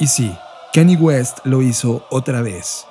Y sí, Kanye West lo hizo otra vez.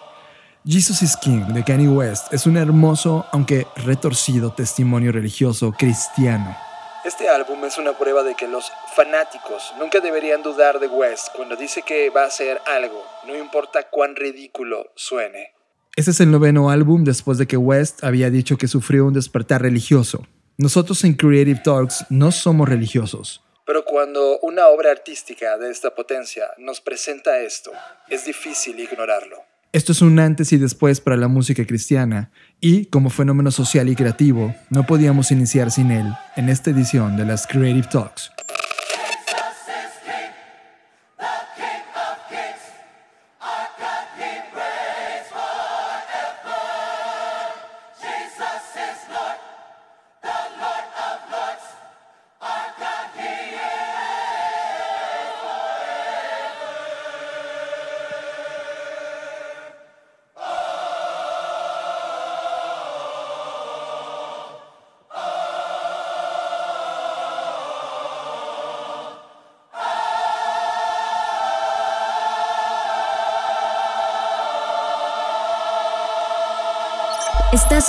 Jesus is King de Kanye West es un hermoso, aunque retorcido testimonio religioso cristiano. Este álbum es una prueba de que los fanáticos nunca deberían dudar de West cuando dice que va a hacer algo, no importa cuán ridículo suene. Este es el noveno álbum después de que West había dicho que sufrió un despertar religioso. Nosotros en Creative Talks no somos religiosos. Pero cuando una obra artística de esta potencia nos presenta esto, es difícil ignorarlo. Esto es un antes y después para la música cristiana y, como fenómeno social y creativo, no podíamos iniciar sin él en esta edición de las Creative Talks.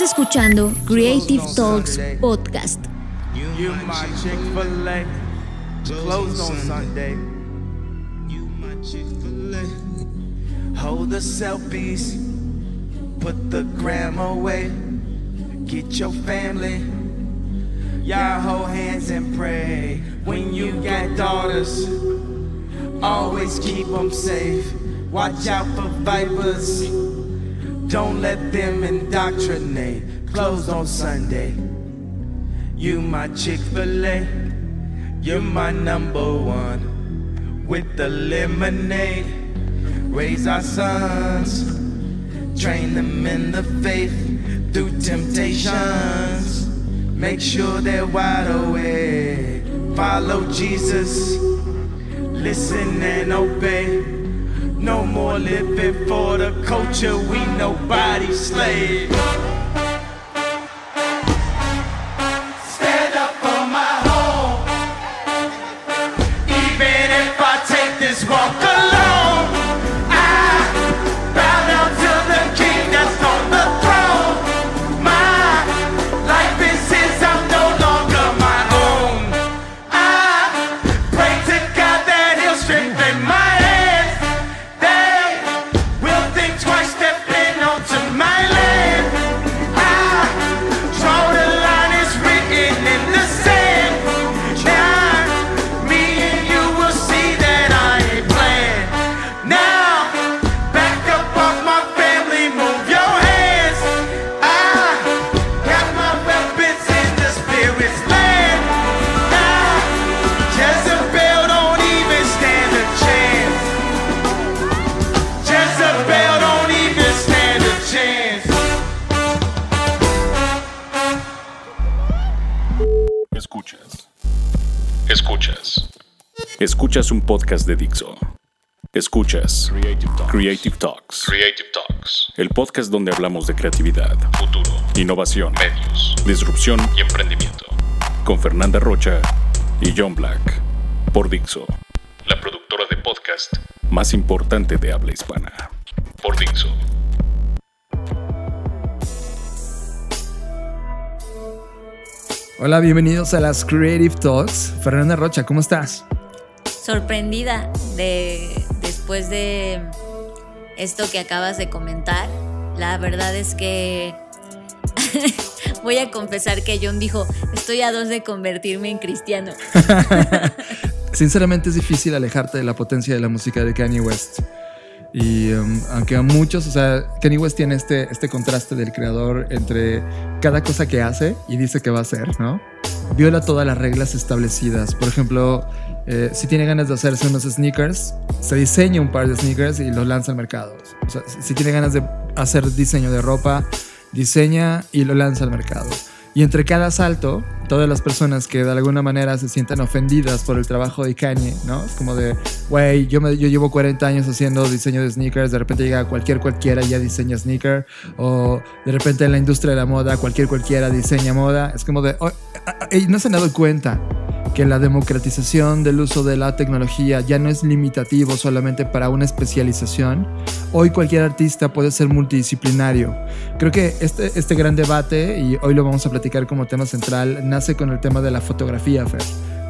Escuchando Creative Talks Podcast. You my Chick-fil-A, closed on Sunday. You my Chick-fil-A. Hold the selfies, put the gram away. Get your family, y'all hold hands and pray. When you got daughters, always keep them safe. Watch out for vipers. Don't let them indoctrinate. Closed on Sunday. You my Chick-fil-A. You're my number one. With the lemonade. Raise our sons. Train them in the faith. Through temptations. Make sure they're wide awake. Follow Jesus. Listen and obey. No more living for the culture, we nobody slave. Podcast de Dixo. Escuchas Creative Talks. Creative Talks. El podcast donde hablamos de creatividad, futuro, innovación, medios, disrupción y emprendimiento. Con Fernanda Rocha y John Black. Por Dixo. La productora de podcast más importante de habla hispana. Por Dixo. Hola, bienvenidos a las Creative Talks. Fernanda Rocha, ¿cómo estás? Sorprendida de después de esto que acabas de comentar. La verdad es que voy a confesar que John dijo, estoy a dos de convertirme en cristiano. Sinceramente es difícil alejarte de la potencia de la música de Kanye West. Y um, aunque a muchos, o sea, Kanye West tiene este, este contraste del creador entre cada cosa que hace y dice que va a hacer, ¿no? Viola todas las reglas establecidas. Por ejemplo, eh, si tiene ganas de hacerse unos sneakers, se diseña un par de sneakers y los lanza al mercado. O sea, si tiene ganas de hacer diseño de ropa, diseña y lo lanza al mercado. Y entre cada salto, todas las personas que de alguna manera se sientan ofendidas por el trabajo de Kanye, ¿no? Es como de, güey, yo, yo llevo 40 años haciendo diseño de sneakers, de repente llega cualquier cualquiera y ya diseña sneaker, o de repente en la industria de la moda, cualquier cualquiera diseña moda. Es como de, oh, no se han dado cuenta que la democratización del uso de la tecnología ya no es limitativo solamente para una especialización. Hoy cualquier artista puede ser multidisciplinario. Creo que este, este gran debate, y hoy lo vamos a platicar como tema central, nace con el tema de la fotografía, Fer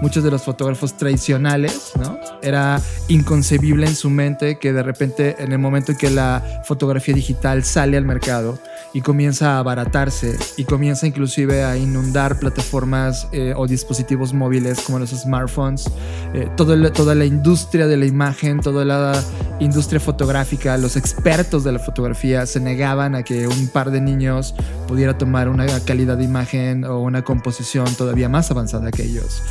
muchos de los fotógrafos tradicionales, ¿no? Era inconcebible en su mente que de repente en el momento en que la fotografía digital sale al mercado y comienza a abaratarse y comienza inclusive a inundar plataformas eh, o dispositivos móviles como los smartphones, eh, toda la industria de la imagen, toda la industria fotográfica, los expertos de la fotografía se negaban a que un par de niños pudiera tomar una calidad de imagen o una composición todavía más avanzada que ellos.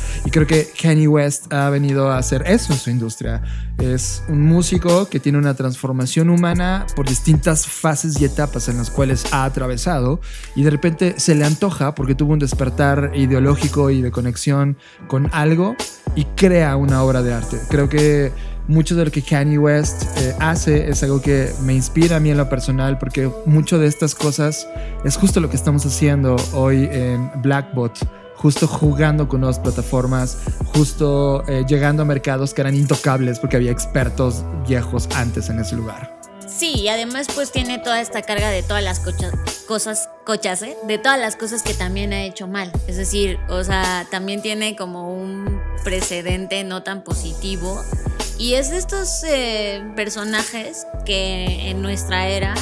Que Kanye West ha venido a hacer eso en su industria. Es un músico que tiene una transformación humana por distintas fases y etapas en las cuales ha atravesado y de repente se le antoja porque tuvo un despertar ideológico y de conexión con algo y crea una obra de arte. Creo que mucho de lo que Kanye West eh, hace es algo que me inspira a mí en lo personal porque mucho de estas cosas es justo lo que estamos haciendo hoy en Blackbot justo jugando con nuevas plataformas, justo eh, llegando a mercados que eran intocables porque había expertos viejos antes en ese lugar. Sí, y además pues tiene toda esta carga de todas las cosas, cochas, ¿eh? de todas las cosas que también ha hecho mal. Es decir, o sea, también tiene como un precedente no tan positivo. Y es de estos eh, personajes que en nuestra era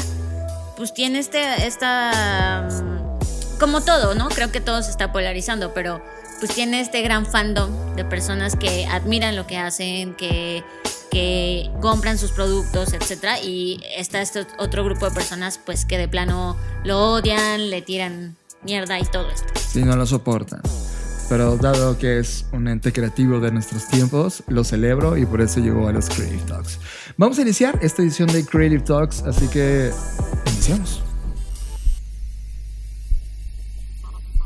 pues tiene este, esta... Mm, como todo, ¿no? Creo que todo se está polarizando, pero pues tiene este gran fandom de personas que admiran lo que hacen, que, que compran sus productos, etc. Y está este otro grupo de personas pues que de plano lo odian, le tiran mierda y todo esto. Sí, no lo soportan. Pero dado que es un ente creativo de nuestros tiempos, lo celebro y por eso llegó a los Creative Talks. Vamos a iniciar esta edición de Creative Talks, así que iniciamos.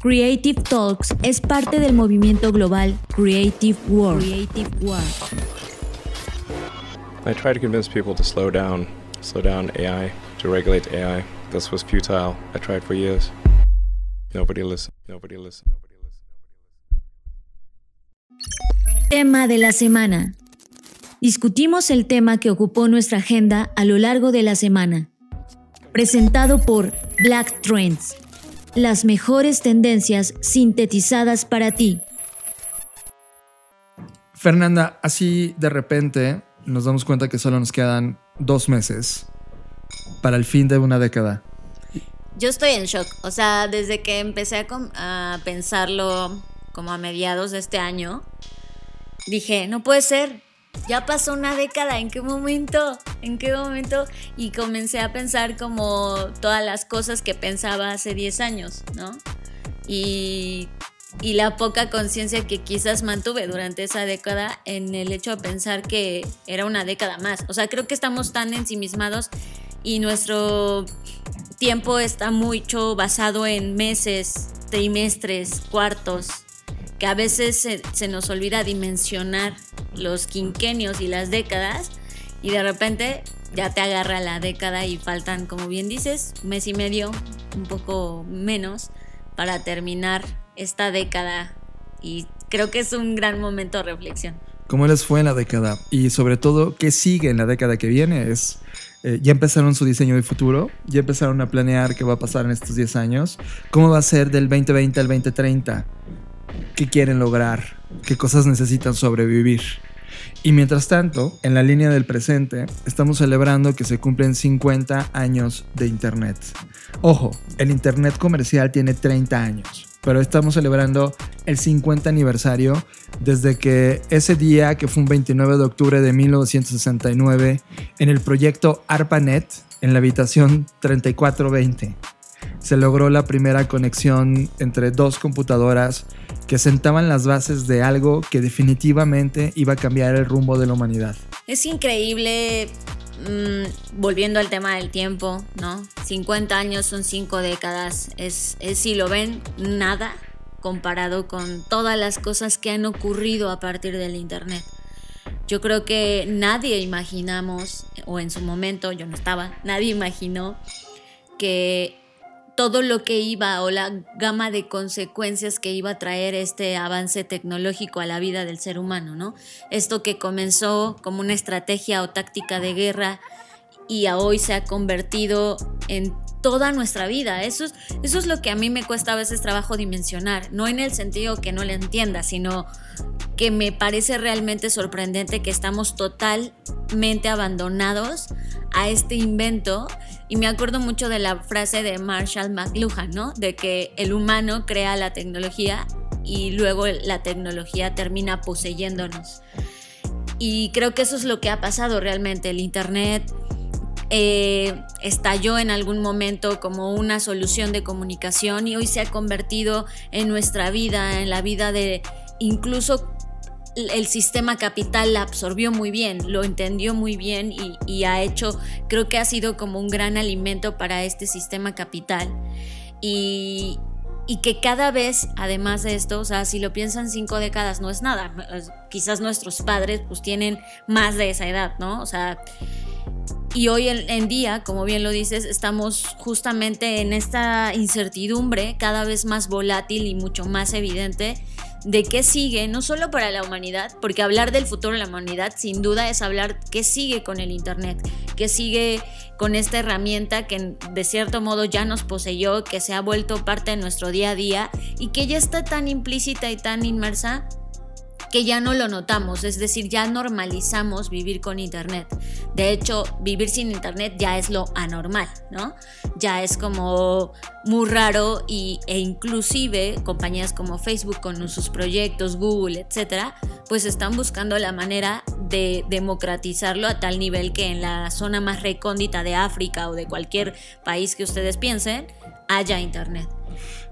Creative Talks es parte del movimiento global Creative World. Creative World. I tried to convince people to slow down, slow down AI, to regulate AI. This was futile. I tried for years. Nobody listened. Nobody listened. Nobody listened. Tema de la semana. Discutimos el tema que ocupó nuestra agenda a lo largo de la semana. Presentado por Black Trends las mejores tendencias sintetizadas para ti. Fernanda, así de repente nos damos cuenta que solo nos quedan dos meses para el fin de una década. Yo estoy en shock. O sea, desde que empecé a, a pensarlo como a mediados de este año, dije, no puede ser ya pasó una década, ¿en qué momento? ¿En qué momento? Y comencé a pensar como todas las cosas que pensaba hace 10 años, ¿no? Y, y la poca conciencia que quizás mantuve durante esa década en el hecho de pensar que era una década más. O sea, creo que estamos tan ensimismados y nuestro tiempo está mucho basado en meses, trimestres, cuartos, que a veces se, nos olvida dimensionar los quinquenios y las décadas y de repente ya te agarra la década y faltan, como bien dices, mes y medio, un poco menos, para terminar esta década y creo que es un gran momento de reflexión. ¿Cómo les fue en la década? Y sobre todo, ¿qué sigue en la década que viene? Es, eh, ya empezaron su diseño de futuro, ya empezaron a planear qué va a pasar en estos 10 años, cómo va a ser del 2020 al 2030 qué quieren lograr, qué cosas necesitan sobrevivir. Y mientras tanto, en la línea del presente, estamos celebrando que se cumplen 50 años de Internet. Ojo, el Internet comercial tiene 30 años, pero estamos celebrando el 50 aniversario desde que ese día, que fue un 29 de octubre de 1969, en el proyecto ARPANET, en la habitación 3420, se logró la primera conexión entre dos computadoras que sentaban las bases de algo que definitivamente iba a cambiar el rumbo de la humanidad. Es increíble, mm, volviendo al tema del tiempo, ¿no? 50 años son 5 décadas. Es, es, si lo ven, nada comparado con todas las cosas que han ocurrido a partir del Internet. Yo creo que nadie imaginamos, o en su momento yo no estaba, nadie imaginó que todo lo que iba o la gama de consecuencias que iba a traer este avance tecnológico a la vida del ser humano, ¿no? Esto que comenzó como una estrategia o táctica de guerra y a hoy se ha convertido en toda nuestra vida. Eso es, eso es lo que a mí me cuesta a veces trabajo dimensionar, no en el sentido que no le entienda, sino que me parece realmente sorprendente que estamos totalmente abandonados a este invento. Y me acuerdo mucho de la frase de Marshall McLuhan, ¿no? De que el humano crea la tecnología y luego la tecnología termina poseyéndonos. Y creo que eso es lo que ha pasado realmente. El Internet eh, estalló en algún momento como una solución de comunicación y hoy se ha convertido en nuestra vida, en la vida de incluso el sistema capital la absorbió muy bien, lo entendió muy bien y, ha hecho, creo que ha sido como un gran alimento para este sistema capital. Y, y que cada vez, además de esto, o sea, si lo piensan cinco décadas, no es nada. Quizás nuestros padres pues tienen más de esa edad, ¿no? O sea, y hoy en, día, como bien lo dices, estamos justamente en esta incertidumbre cada vez más volátil y mucho más evidente de qué sigue, no solo para la humanidad, porque hablar del futuro de la humanidad sin duda es hablar qué sigue con el Internet, qué sigue con esta herramienta que de cierto modo ya nos poseyó, que se ha vuelto parte de nuestro día a día y que ya está tan implícita y tan inmersa que ya no lo notamos, es decir, ya normalizamos vivir con Internet. De hecho, vivir sin Internet ya es lo anormal, ¿no? Ya es como muy raro y, e inclusive compañías como Facebook con sus proyectos, Google, etcétera, pues están buscando la manera de democratizarlo a tal nivel que en la zona más recóndita de África o de cualquier país que ustedes piensen, haya Internet.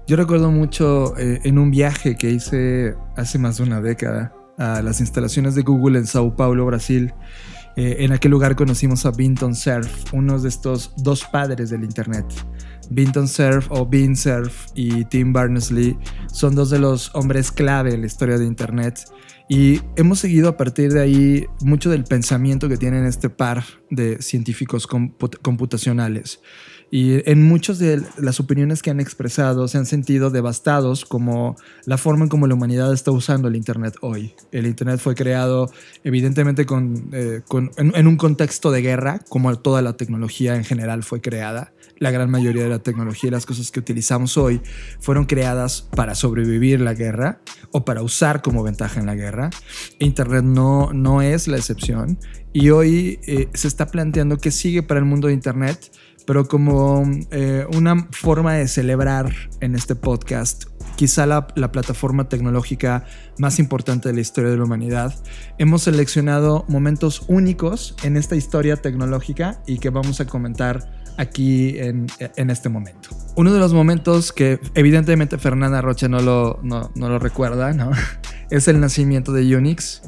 Yo recuerdo mucho eh, en un viaje que hice hace más de una década a las instalaciones de Google en Sao Paulo, Brasil. Eh, en aquel lugar conocimos a Vinton Cerf, uno de estos dos padres del Internet. Vinton Cerf o Bean Cerf y Tim Berners-Lee son dos de los hombres clave en la historia de Internet y hemos seguido a partir de ahí mucho del pensamiento que tienen este par de científicos computacionales y en muchas de las opiniones que han expresado se han sentido devastados como la forma en como la humanidad está usando el Internet hoy. El Internet fue creado evidentemente con, eh, en, un contexto de guerra, como toda la tecnología en general fue creada. La gran mayoría de la tecnología y las cosas que utilizamos hoy fueron creadas para sobrevivir la guerra o para usar como ventaja en la guerra. Internet no, no es la excepción y hoy eh, se está planteando qué sigue para el mundo de Internet pero como eh, una forma de celebrar en este podcast, quizá la, la, plataforma tecnológica más importante de la historia de la humanidad, hemos seleccionado momentos únicos en esta historia tecnológica y que vamos a comentar aquí en, en este momento. Uno de los momentos que evidentemente Fernanda Rocha no lo, no, no lo recuerda, ¿no? es el nacimiento de Unix.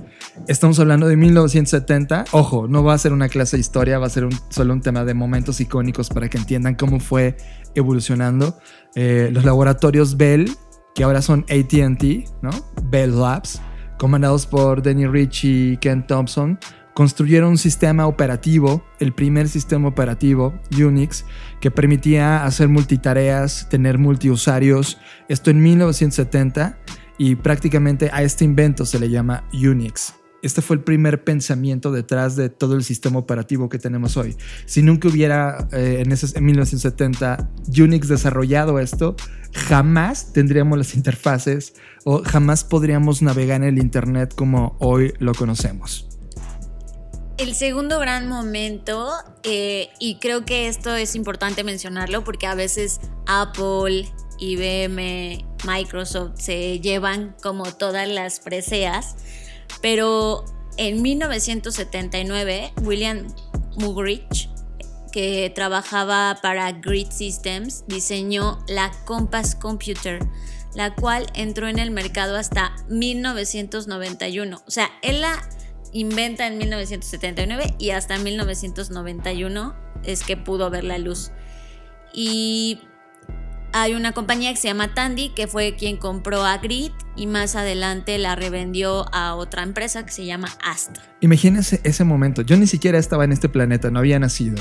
Estamos hablando de 1970. Ojo, no va a ser una clase de historia, va a ser solo un tema de momentos icónicos para que entiendan cómo fue evolucionando. Eh, los laboratorios Bell, que ahora son ATT, ¿no? Bell Labs, comandados por Danny Rich y Ken Thompson, construyeron un sistema operativo, el primer sistema operativo, Unix, que permitía hacer multitareas, tener multiusuarios. Esto en 1970 y prácticamente a este invento se le llama Unix. Este fue el primer pensamiento detrás de todo el sistema operativo que tenemos hoy. Si nunca hubiera eh, en, ese, en 1970 Unix desarrollado esto, jamás tendríamos las interfaces o jamás podríamos navegar en el Internet como hoy lo conocemos. El segundo gran momento, eh, y creo que esto es importante mencionarlo porque a veces Apple, IBM, Microsoft se llevan como todas las preseas, pero en 1979 William Muggeridge, que trabajaba para Grid Systems, diseñó la Compass Computer. la cual entró en el mercado hasta 1991. O sea, él la inventa en 1979 y hasta 1991 es que pudo ver la luz. Y hay una compañía que se llama Tandy, que fue quien compró a Grid y más adelante la revendió a otra empresa que se llama Astra. Imagínense ese momento. Yo ni siquiera estaba en este planeta, no había nacido.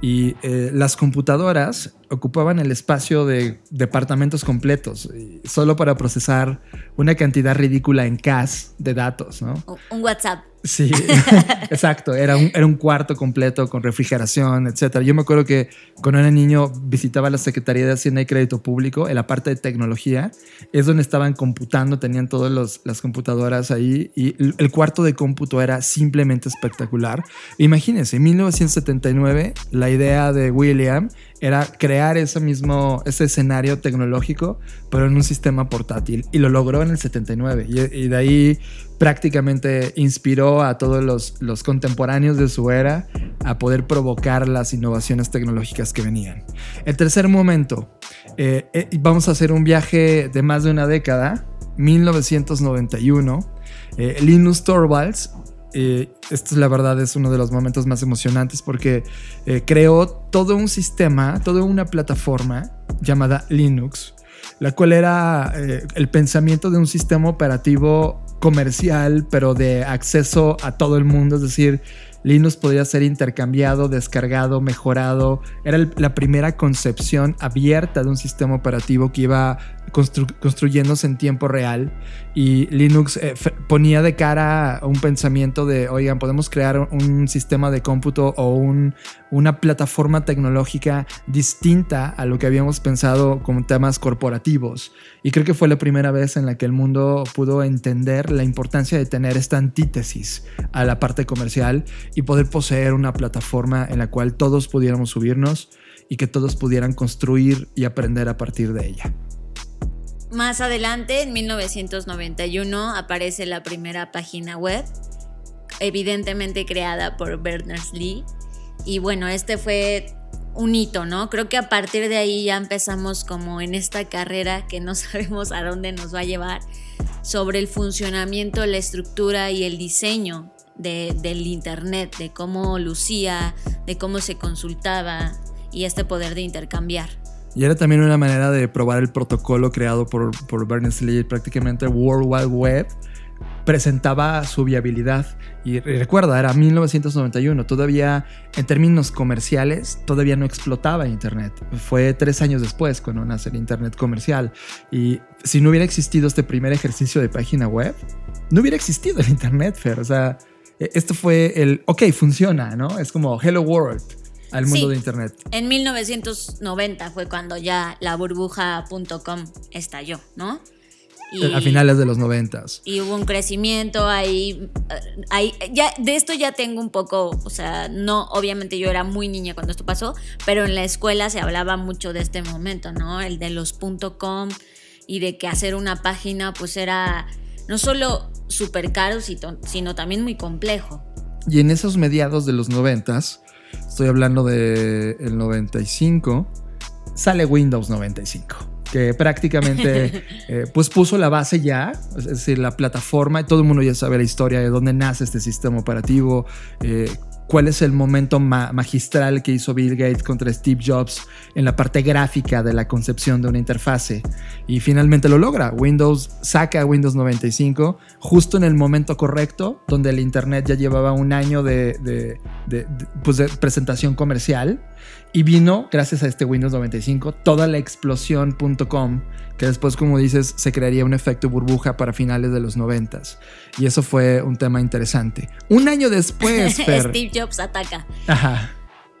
Y eh, las computadoras ocupaban el espacio de departamentos completos, solo para procesar una cantidad ridícula en CAS de datos, ¿no? Un WhatsApp. Sí, exacto. Era un, era un cuarto completo con refrigeración, etcétera. Yo me acuerdo que cuando era niño visitaba la Secretaría de Hacienda y Crédito Público en la parte de tecnología. Es donde estaban computando, tenían todas las computadoras ahí y el cuarto de cómputo era simplemente espectacular. Imagínense, en 1979 la idea de William era crear ese mismo, ese escenario tecnológico, pero en un sistema portátil. Y lo logró en el 79. Y, de ahí prácticamente inspiró a todos los, los contemporáneos de su era a poder provocar las innovaciones tecnológicas que venían. El tercer momento, eh, eh, vamos a hacer un viaje de más de una década, 1991. Eh, Linus Torvalds eh, esto la verdad es uno de los momentos más emocionantes porque eh, creó todo un sistema, toda una plataforma llamada Linux, la cual era eh, el pensamiento de un sistema operativo comercial, pero de acceso a todo el mundo, es decir, Linux podía ser intercambiado, descargado, mejorado. Era la primera concepción abierta de un sistema operativo que iba constru- construyéndose en tiempo real. Y Linux eh, ponía de cara un pensamiento de, oigan, podemos crear un sistema de cómputo o un- una plataforma tecnológica distinta a lo que habíamos pensado como temas corporativos. Y creo que fue la primera vez en la que el mundo pudo entender la importancia de tener esta antítesis a la parte comercial y poder poseer una plataforma en la cual todos pudiéramos subirnos y que todos pudieran construir y aprender a partir de ella. Más adelante, en 1991, aparece la primera página web, evidentemente creada por Berners-Lee. Y bueno, este fue un hito, ¿no? Creo que a partir de ahí ya empezamos como en esta carrera que no sabemos a dónde nos va a llevar sobre el funcionamiento, la estructura y el diseño de- del Internet, de cómo lucía, de cómo se consultaba y este poder de intercambiar. Y era también una manera de probar el protocolo creado por, por Berners-Lee, prácticamente World Wide Web presentaba su viabilidad. Y recuerda, era 1991, todavía en términos comerciales, todavía no explotaba Internet. Fue tres años después cuando nace el Internet comercial. Y si no hubiera existido este primer ejercicio de página web, no hubiera existido el Internet, Fer. O sea, e- esto fue el, ok, funciona, ¿no? Es como Hello World al mundo Sí. de Internet. En 1990 fue cuando ya la burbuja.com estalló, ¿no? Y, A finales de los noventas. y hubo un crecimiento ahí, eh, ahí ya de esto ya tengo un poco, o sea, no, obviamente yo era muy niña cuando esto pasó, pero en la escuela se hablaba mucho de este momento, ¿no? El de los .com y de que hacer una página pues era no solo súper caro, sino, sino también muy complejo. Y en esos mediados de los noventas, estoy hablando de el 95, sale Windows 95, que prácticamente eh, pues puso la base ya, es decir, la plataforma, y todo el mundo ya sabe la historia de dónde nace este sistema operativo, eh, cuál es el momento ma- magistral que hizo Bill Gates contra Steve Jobs en la parte gráfica de la concepción de una interfase. Y finalmente lo logra. Windows saca Windows 95 justo en el momento correcto, donde el Internet ya llevaba un año de, de- pues, presentación comercial. Y vino, gracias a este Windows 95, toda la explosión.com, que después, como dices, se crearía un efecto burbuja para finales de los 90. Y eso fue un tema interesante. Un año después, Fer. Steve Jobs ataca. Ajá.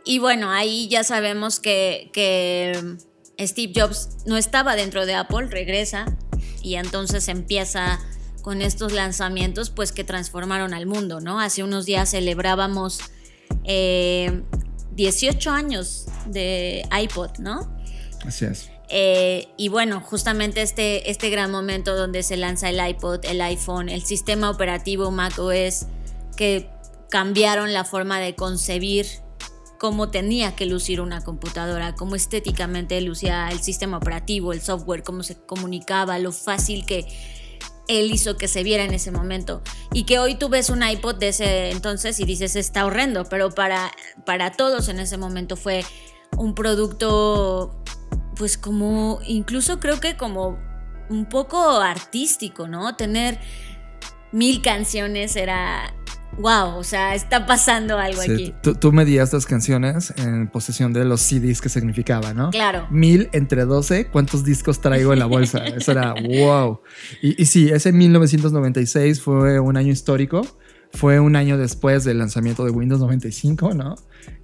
Y bueno, ahí ya sabemos que, que Steve Jobs no estaba dentro de Apple, regresa y entonces empieza con estos lanzamientos pues que transformaron al mundo, ¿no? Hace unos días celebrábamos eh, 18 años de iPod, ¿no? Así es. Eh, y bueno, justamente este, este gran momento donde se lanza el iPod, el iPhone, el sistema operativo macOS, que cambiaron la forma de concebir cómo tenía que lucir una computadora, cómo estéticamente lucía el sistema operativo, el software, cómo se comunicaba, lo fácil que él hizo que se viera en ese momento. Y que hoy tú ves un iPod de ese entonces y dices, está horrendo, pero para, para todos en ese momento fue un producto, pues como, incluso creo que como un poco artístico, ¿no? Tener mil canciones era, wow, o sea, está pasando algo Sí, aquí. tú, tú medías las canciones en posesión de los CDs que significaba, ¿no? Claro. Mil entre 12, ¿cuántos discos traigo en la bolsa? Eso era wow. Y, y sí, ese 1996 fue un año histórico. Fue un año después del lanzamiento de Windows 95, ¿no?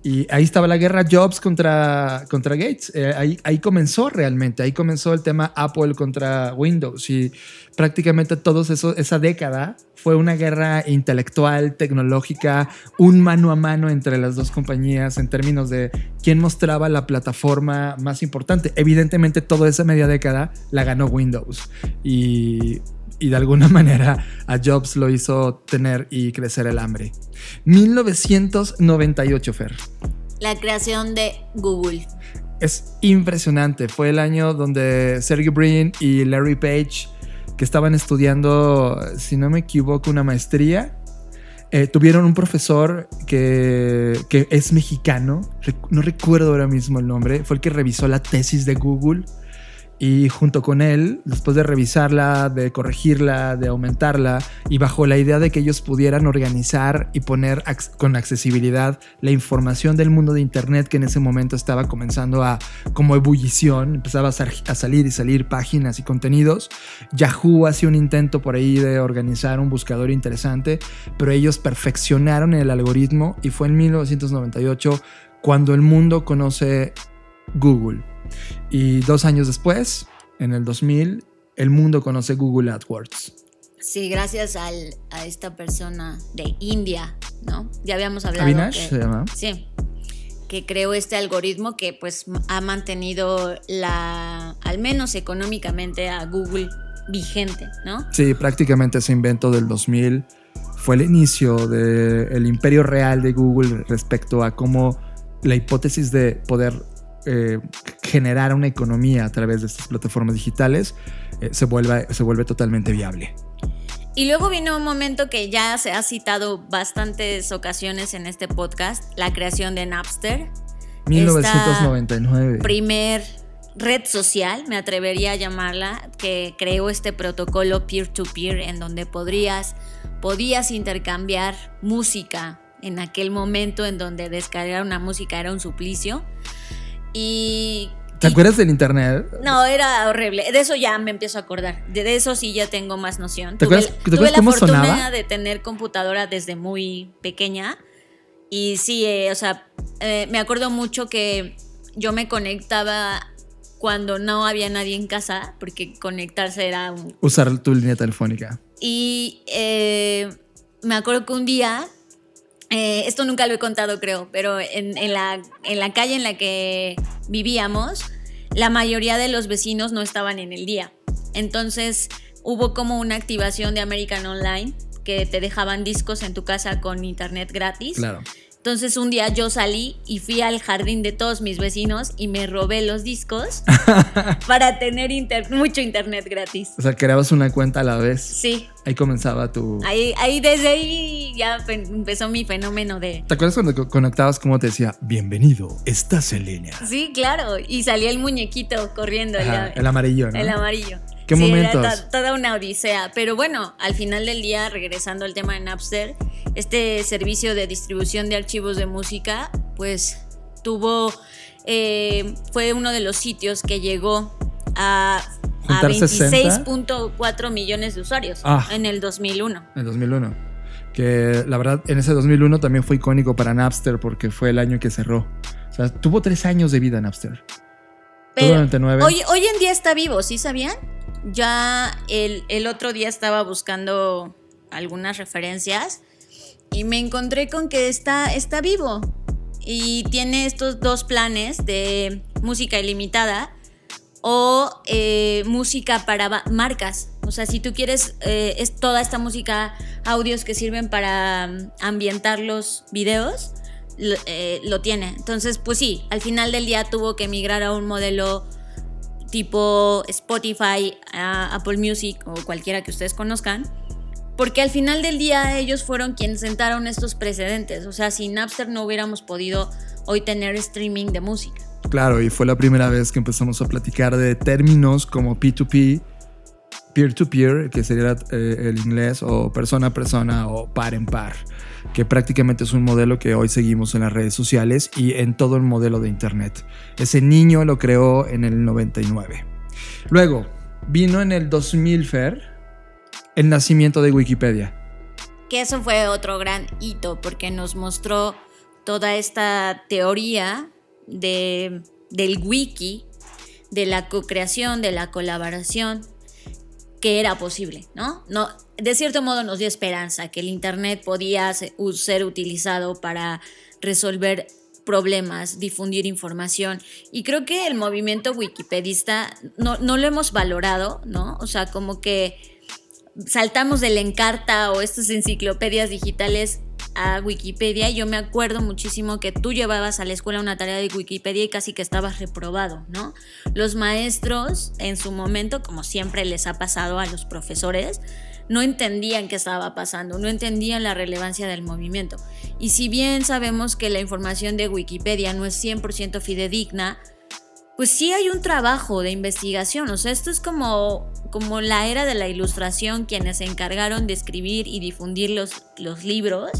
Y ahí estaba la guerra Jobs contra, contra Gates. Eh, ahí, ahí comenzó realmente, ahí comenzó el tema Apple contra Windows. Y prácticamente eso, esa década fue una guerra intelectual, tecnológica, un mano a mano entre las dos compañías en términos de quién mostraba la plataforma más importante. Evidentemente, toda esa media década la ganó Windows. Y y de alguna manera a Jobs lo hizo tener y crecer el hambre. 1998, Fer. La creación de Google. Es impresionante. Fue el año donde Sergey Brin y Larry Page, que estaban estudiando, si no me equivoco, una maestría, eh, tuvieron un profesor que, que es mexicano, no recuerdo ahora mismo el nombre, fue el que revisó la tesis de Google y junto con él, después de revisarla, de corregirla, de aumentarla, y bajo la idea de que ellos pudieran organizar y poner con accesibilidad la información del mundo de Internet que en ese momento estaba comenzando a como ebullición, empezaba a, a salir y salir páginas y contenidos. Yahoo hacía un intento por ahí de organizar un buscador interesante, pero ellos perfeccionaron el algoritmo y fue en 1998 cuando el mundo conoce Google. Y dos años después, en el 2000, el mundo conoce Google AdWords. Sí, gracias al- a esta persona de India, ¿no? Ya habíamos hablado. Avinash que- se llama. Sí, que creó este algoritmo que pues ha mantenido la, al menos económicamente a Google vigente, ¿no? Sí, prácticamente ese invento del 2000 fue el inicio del imperio real de Google respecto a cómo la hipótesis de poder eh, generar una economía a través de estas plataformas digitales eh, se, vuelve, se vuelve totalmente viable. Y luego vino un momento que ya se ha citado bastantes ocasiones en este podcast, la creación de Napster. 1999. primer red social, me atrevería a llamarla, que creó este protocolo peer-to-peer en donde podrías, podías intercambiar música en aquel momento en donde descargar una música era un suplicio. Y... ¿Te acuerdas del internet? No, era horrible. De eso ya me empiezo a acordar. De, de eso sí ya tengo más noción. ¿Te tuve acuerdas- te tuve acuerdas la fortuna sonaba? de tener computadora desde muy pequeña. Y sí, eh, o sea, eh, me acuerdo mucho que yo me conectaba cuando no había nadie en casa, porque conectarse era un... Usar tu línea telefónica. Y eh, me acuerdo que un día, eh, esto nunca lo he contado creo, pero en, en la, en la calle en la que vivíamos, la mayoría de los vecinos no estaban en el día. Entonces hubo como una activación de American Online que te dejaban discos en tu casa con internet gratis. Claro. Entonces un día yo salí y fui al jardín de todos mis vecinos y me robé los discos para tener inter- mucho internet gratis. O sea, creabas una cuenta a la vez. Sí, Ahí comenzaba tu... ahí, ahí desde ahí ya empezó mi fenómeno de... ¿Te acuerdas cuando co- conectabas cómo te decía, bienvenido, estás en línea? Sí, claro, y salía el muñequito corriendo. Ajá, el amarillo, ¿no? el amarillo. ¿Qué Sí, momentos? Era to- toda una odisea. Pero bueno, al final del día, regresando al tema de Napster, este servicio de distribución de archivos de música, pues tuvo. eh, fue uno de los sitios que llegó a, a Juntar 60. 26.4 millones de usuarios Ah. en el 2001. En el 2001. Que la verdad, en ese 2001 también fue icónico para Napster porque fue el año que cerró. O sea, tuvo tres años de vida Napster. Pero 99. hoy, hoy en día está vivo, ¿sí sabían? Ya el, el otro día estaba buscando algunas referencias y me encontré con que está, está vivo. Y tiene estos dos planes de música ilimitada o eh, música para marcas. O sea, si tú quieres, eh, es toda esta música, audios que sirven para mm, ambientar los videos, lo, eh, lo tiene. Entonces, pues sí, al final del día tuvo que migrar a un modelo tipo Spotify, Apple Music o cualquiera que ustedes conozcan. Porque al final del día ellos fueron quienes sentaron estos precedentes. O sea, sin Napster no hubiéramos podido hoy tener streaming de música. Claro, y fue la primera vez que empezamos a platicar de términos como P2P, peer-to-peer, que sería eh, el inglés, o persona a persona o par en par, que prácticamente es un modelo que hoy seguimos en las redes sociales y en todo el modelo de Internet. Ese niño lo creó en el 99. Luego, vino en el 2000, Fer, el nacimiento de Wikipedia. Que eso fue otro gran hito porque nos mostró toda esta teoría de, del wiki, de la co-creación, de la colaboración, que era posible, ¿no? ¿no? De cierto modo nos dio esperanza que el Internet podía ser utilizado para resolver problemas, difundir información. Y creo que el movimiento wikipedista no, no lo hemos valorado, ¿no? O sea, como que saltamos del Encarta o estas enciclopedias digitales a Wikipedia. Yo me acuerdo muchísimo que tú llevabas a la escuela una tarea de Wikipedia y casi que estabas reprobado, ¿no? Los maestros en su momento, como siempre les ha pasado a los profesores, no entendían qué estaba pasando, no entendían la relevancia del movimiento. Y si bien sabemos que la información de Wikipedia no es 100% fidedigna, pues sí hay un trabajo de investigación. O sea, esto es como, como la era de la ilustración, quienes se encargaron de escribir y difundir los, los libros.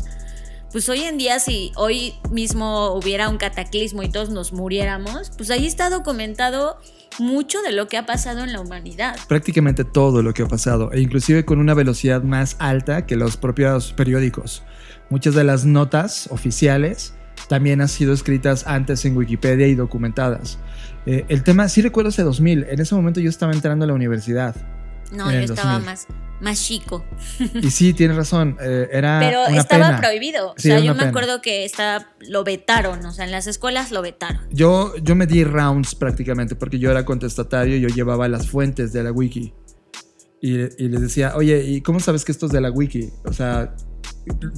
Pues hoy en día, si hoy mismo hubiera un cataclismo y todos nos muriéramos, pues ahí está documentado mucho de lo que ha pasado en la humanidad. prácticamente todo lo que ha pasado, e inclusive con una velocidad más alta que los propios periódicos. Muchas de las notas oficiales también han sido escritas antes en Wikipedia y documentadas. Eh, el tema, sí recuerdo ese 2000, en ese momento yo estaba entrando a la universidad. No, yo estaba 2000. más, más chico. Y sí, tienes razón, eh, era Pero una estaba pena. prohibido. O sea, yo me pena. acuerdo que estaba, lo vetaron. O sea, en las escuelas lo vetaron. Yo, yo me di rounds prácticamente porque yo era contestatario, yo llevaba las fuentes de la wiki. Y, y les decía, oye, ¿y cómo sabes que esto es de la wiki? O sea,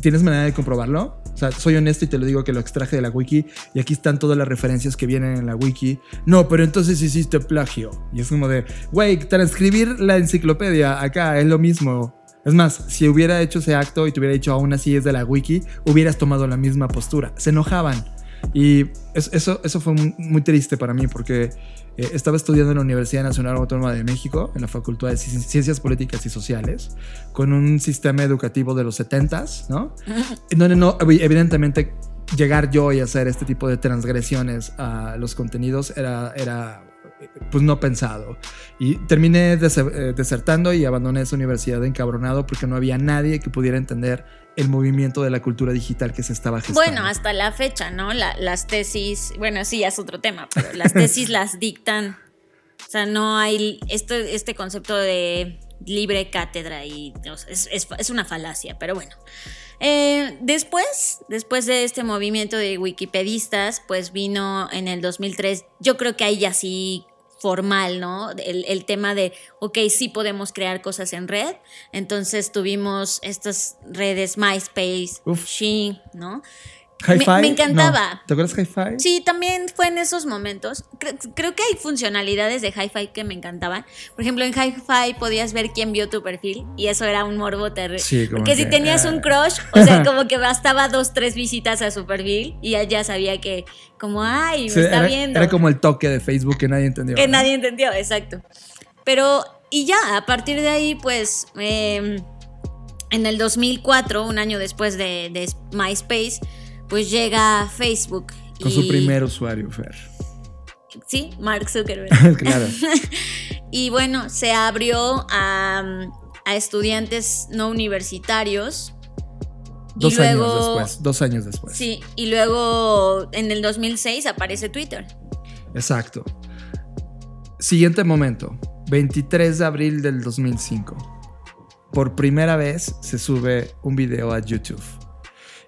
¿tienes manera de comprobarlo? O sea, soy honesto y te lo digo que lo extraje de la wiki y aquí están todas las referencias que vienen en la wiki. No, pero entonces hiciste plagio. Y es como de, güey, transcribir la enciclopedia acá es lo mismo. Es más, si hubiera hecho ese acto y te hubiera dicho aún así es de la wiki, hubieras tomado la misma postura. Se enojaban. Y es- eso, eso fue muy triste para mí porque eh, estaba estudiando en la Universidad Nacional Autónoma de México, en la Facultad de Ci- Ciencias Políticas y Sociales, con un sistema educativo de los 70s, ¿no? Donde no, evi- evidentemente, llegar yo y hacer este tipo de transgresiones a los contenidos era, era eh, pues no pensado. Y terminé eh, desertando y abandoné esa universidad encabronado porque no había nadie que pudiera entender el movimiento de la cultura digital que se estaba gestando. Bueno, hasta la fecha, ¿no? La- las tesis, bueno, sí, ya es otro tema, pero las tesis las dictan. O sea, no hay esto, este concepto de libre cátedra y o sea, es, es- es una falacia, pero bueno. Eh, después, después de este movimiento de wikipedistas, pues vino en el 2003, yo creo que ahí ya sí formal, ¿no? El, el tema de, ok, sí podemos crear cosas en red. Entonces tuvimos estas redes MySpace, Uf. ¿no? Hi-Fi. me- me encantaba. No. ¿Te acuerdas Hi-Fi? Sí, también fue en esos momentos. Cre- Creo, que hay funcionalidades de Hi-Fi que me encantaban. Por ejemplo, en Hi-Fi podías ver quién vio tu perfil y eso era un morbo terrible. Sí, como Porque si tenías ah. un crush, o sea, como que bastaba dos, tres visitas a su perfil y ya, ya sabía que, como, ay, me Sí, está era, viendo. era como el toque de Facebook que nadie entendió. Que ¿no? nadie entendió, exacto. Pero, y ya, a partir de ahí, pues, eh, en el 2004, un año después de, de MySpace, pues llega Facebook. Con y- su primer usuario, Fer. Sí, Mark Zuckerberg. claro. y bueno, se abrió a, a estudiantes no universitarios. Dos y luego, años después. Dos años después. Sí, y luego en el 2006 aparece Twitter. Exacto. Siguiente momento. 23 de abril del 2005. Por primera vez se sube un video a YouTube.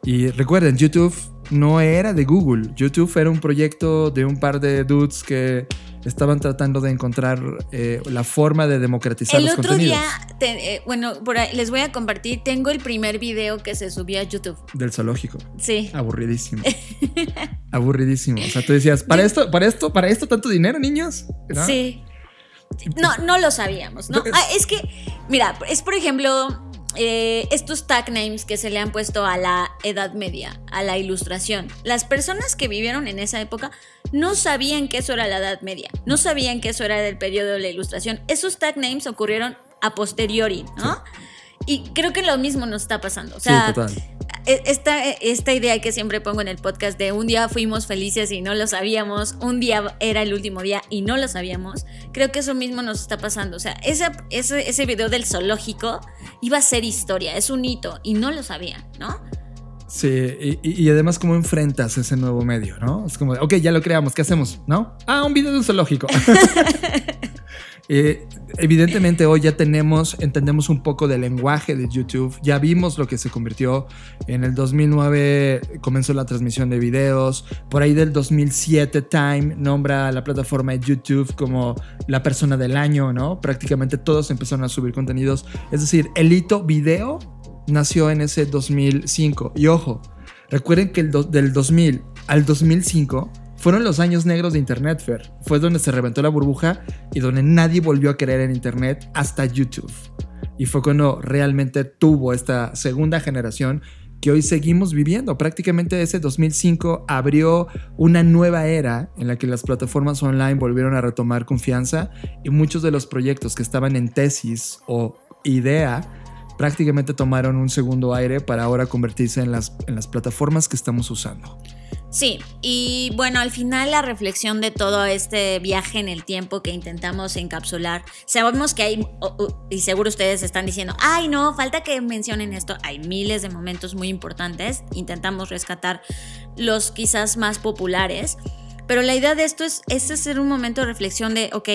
Y recuerden, YouTube no era de Google. YouTube era un proyecto de un par de dudes que estaban tratando de encontrar eh, la forma de democratizar El los otro contenidos. día, te- eh, bueno, por ahí les voy a compartir, tengo el primer video que se subió a YouTube. Del zoológico. Sí. Aburridísimo. Aburridísimo. O sea, tú decías, ¿para esto, para esto, para esto tanto dinero, niños? ¿No? Sí. No, no lo sabíamos, ¿no? Ah, es que, mira, es por ejemplo eh, estos tag names que se le han puesto a la Edad Media, a la Ilustración. Las personas que vivieron en esa época no sabían que eso era la Edad Media, no sabían que eso era del periodo de la Ilustración. Esos tag names ocurrieron a posteriori, ¿no? Y creo que lo mismo nos está pasando. O sea, sí, total. E- esta, esta idea que siempre pongo en el podcast de un día fuimos felices y no lo sabíamos, un día era el último día y no lo sabíamos, creo que eso mismo nos está pasando. O sea, ese, ese, ese video del zoológico iba a ser historia, es un hito y no lo sabían, ¿no? Sí, y, además cómo enfrentas ese nuevo medio, ¿no? Es como, ok, ya lo creamos, ¿qué hacemos? ¿No? Ah, un video de un zoológico. Eh, evidentemente hoy ya tenemos, entendemos un poco del lenguaje de YouTube, ya vimos lo que se convirtió. En el 2009 comenzó la transmisión de videos, por ahí del 2007 Time nombra a la plataforma de YouTube como la persona del año, ¿no? Prácticamente todos empezaron a subir contenidos. Es decir, el hito video nació en ese 2005. Y ojo, recuerden que el del 2000 al 2005 fueron los años negros de Internet, Fer. Fue donde se reventó la burbuja y donde nadie volvió a creer en Internet hasta YouTube. Y fue cuando realmente tuvo esta segunda generación que hoy seguimos viviendo. Prácticamente ese 2005 abrió una nueva era en la que las plataformas online volvieron a retomar confianza y muchos de los proyectos que estaban en tesis o idea prácticamente tomaron un segundo aire para ahora convertirse en las, en las plataformas que estamos usando. Sí, y bueno, al final la reflexión de todo este viaje en el tiempo que intentamos encapsular, sabemos que hay, y seguro ustedes están diciendo, ay no, falta que mencionen esto, hay miles de momentos muy importantes, intentamos rescatar los quizás más populares, pero la idea de esto es, es hacer un momento de reflexión de, ok,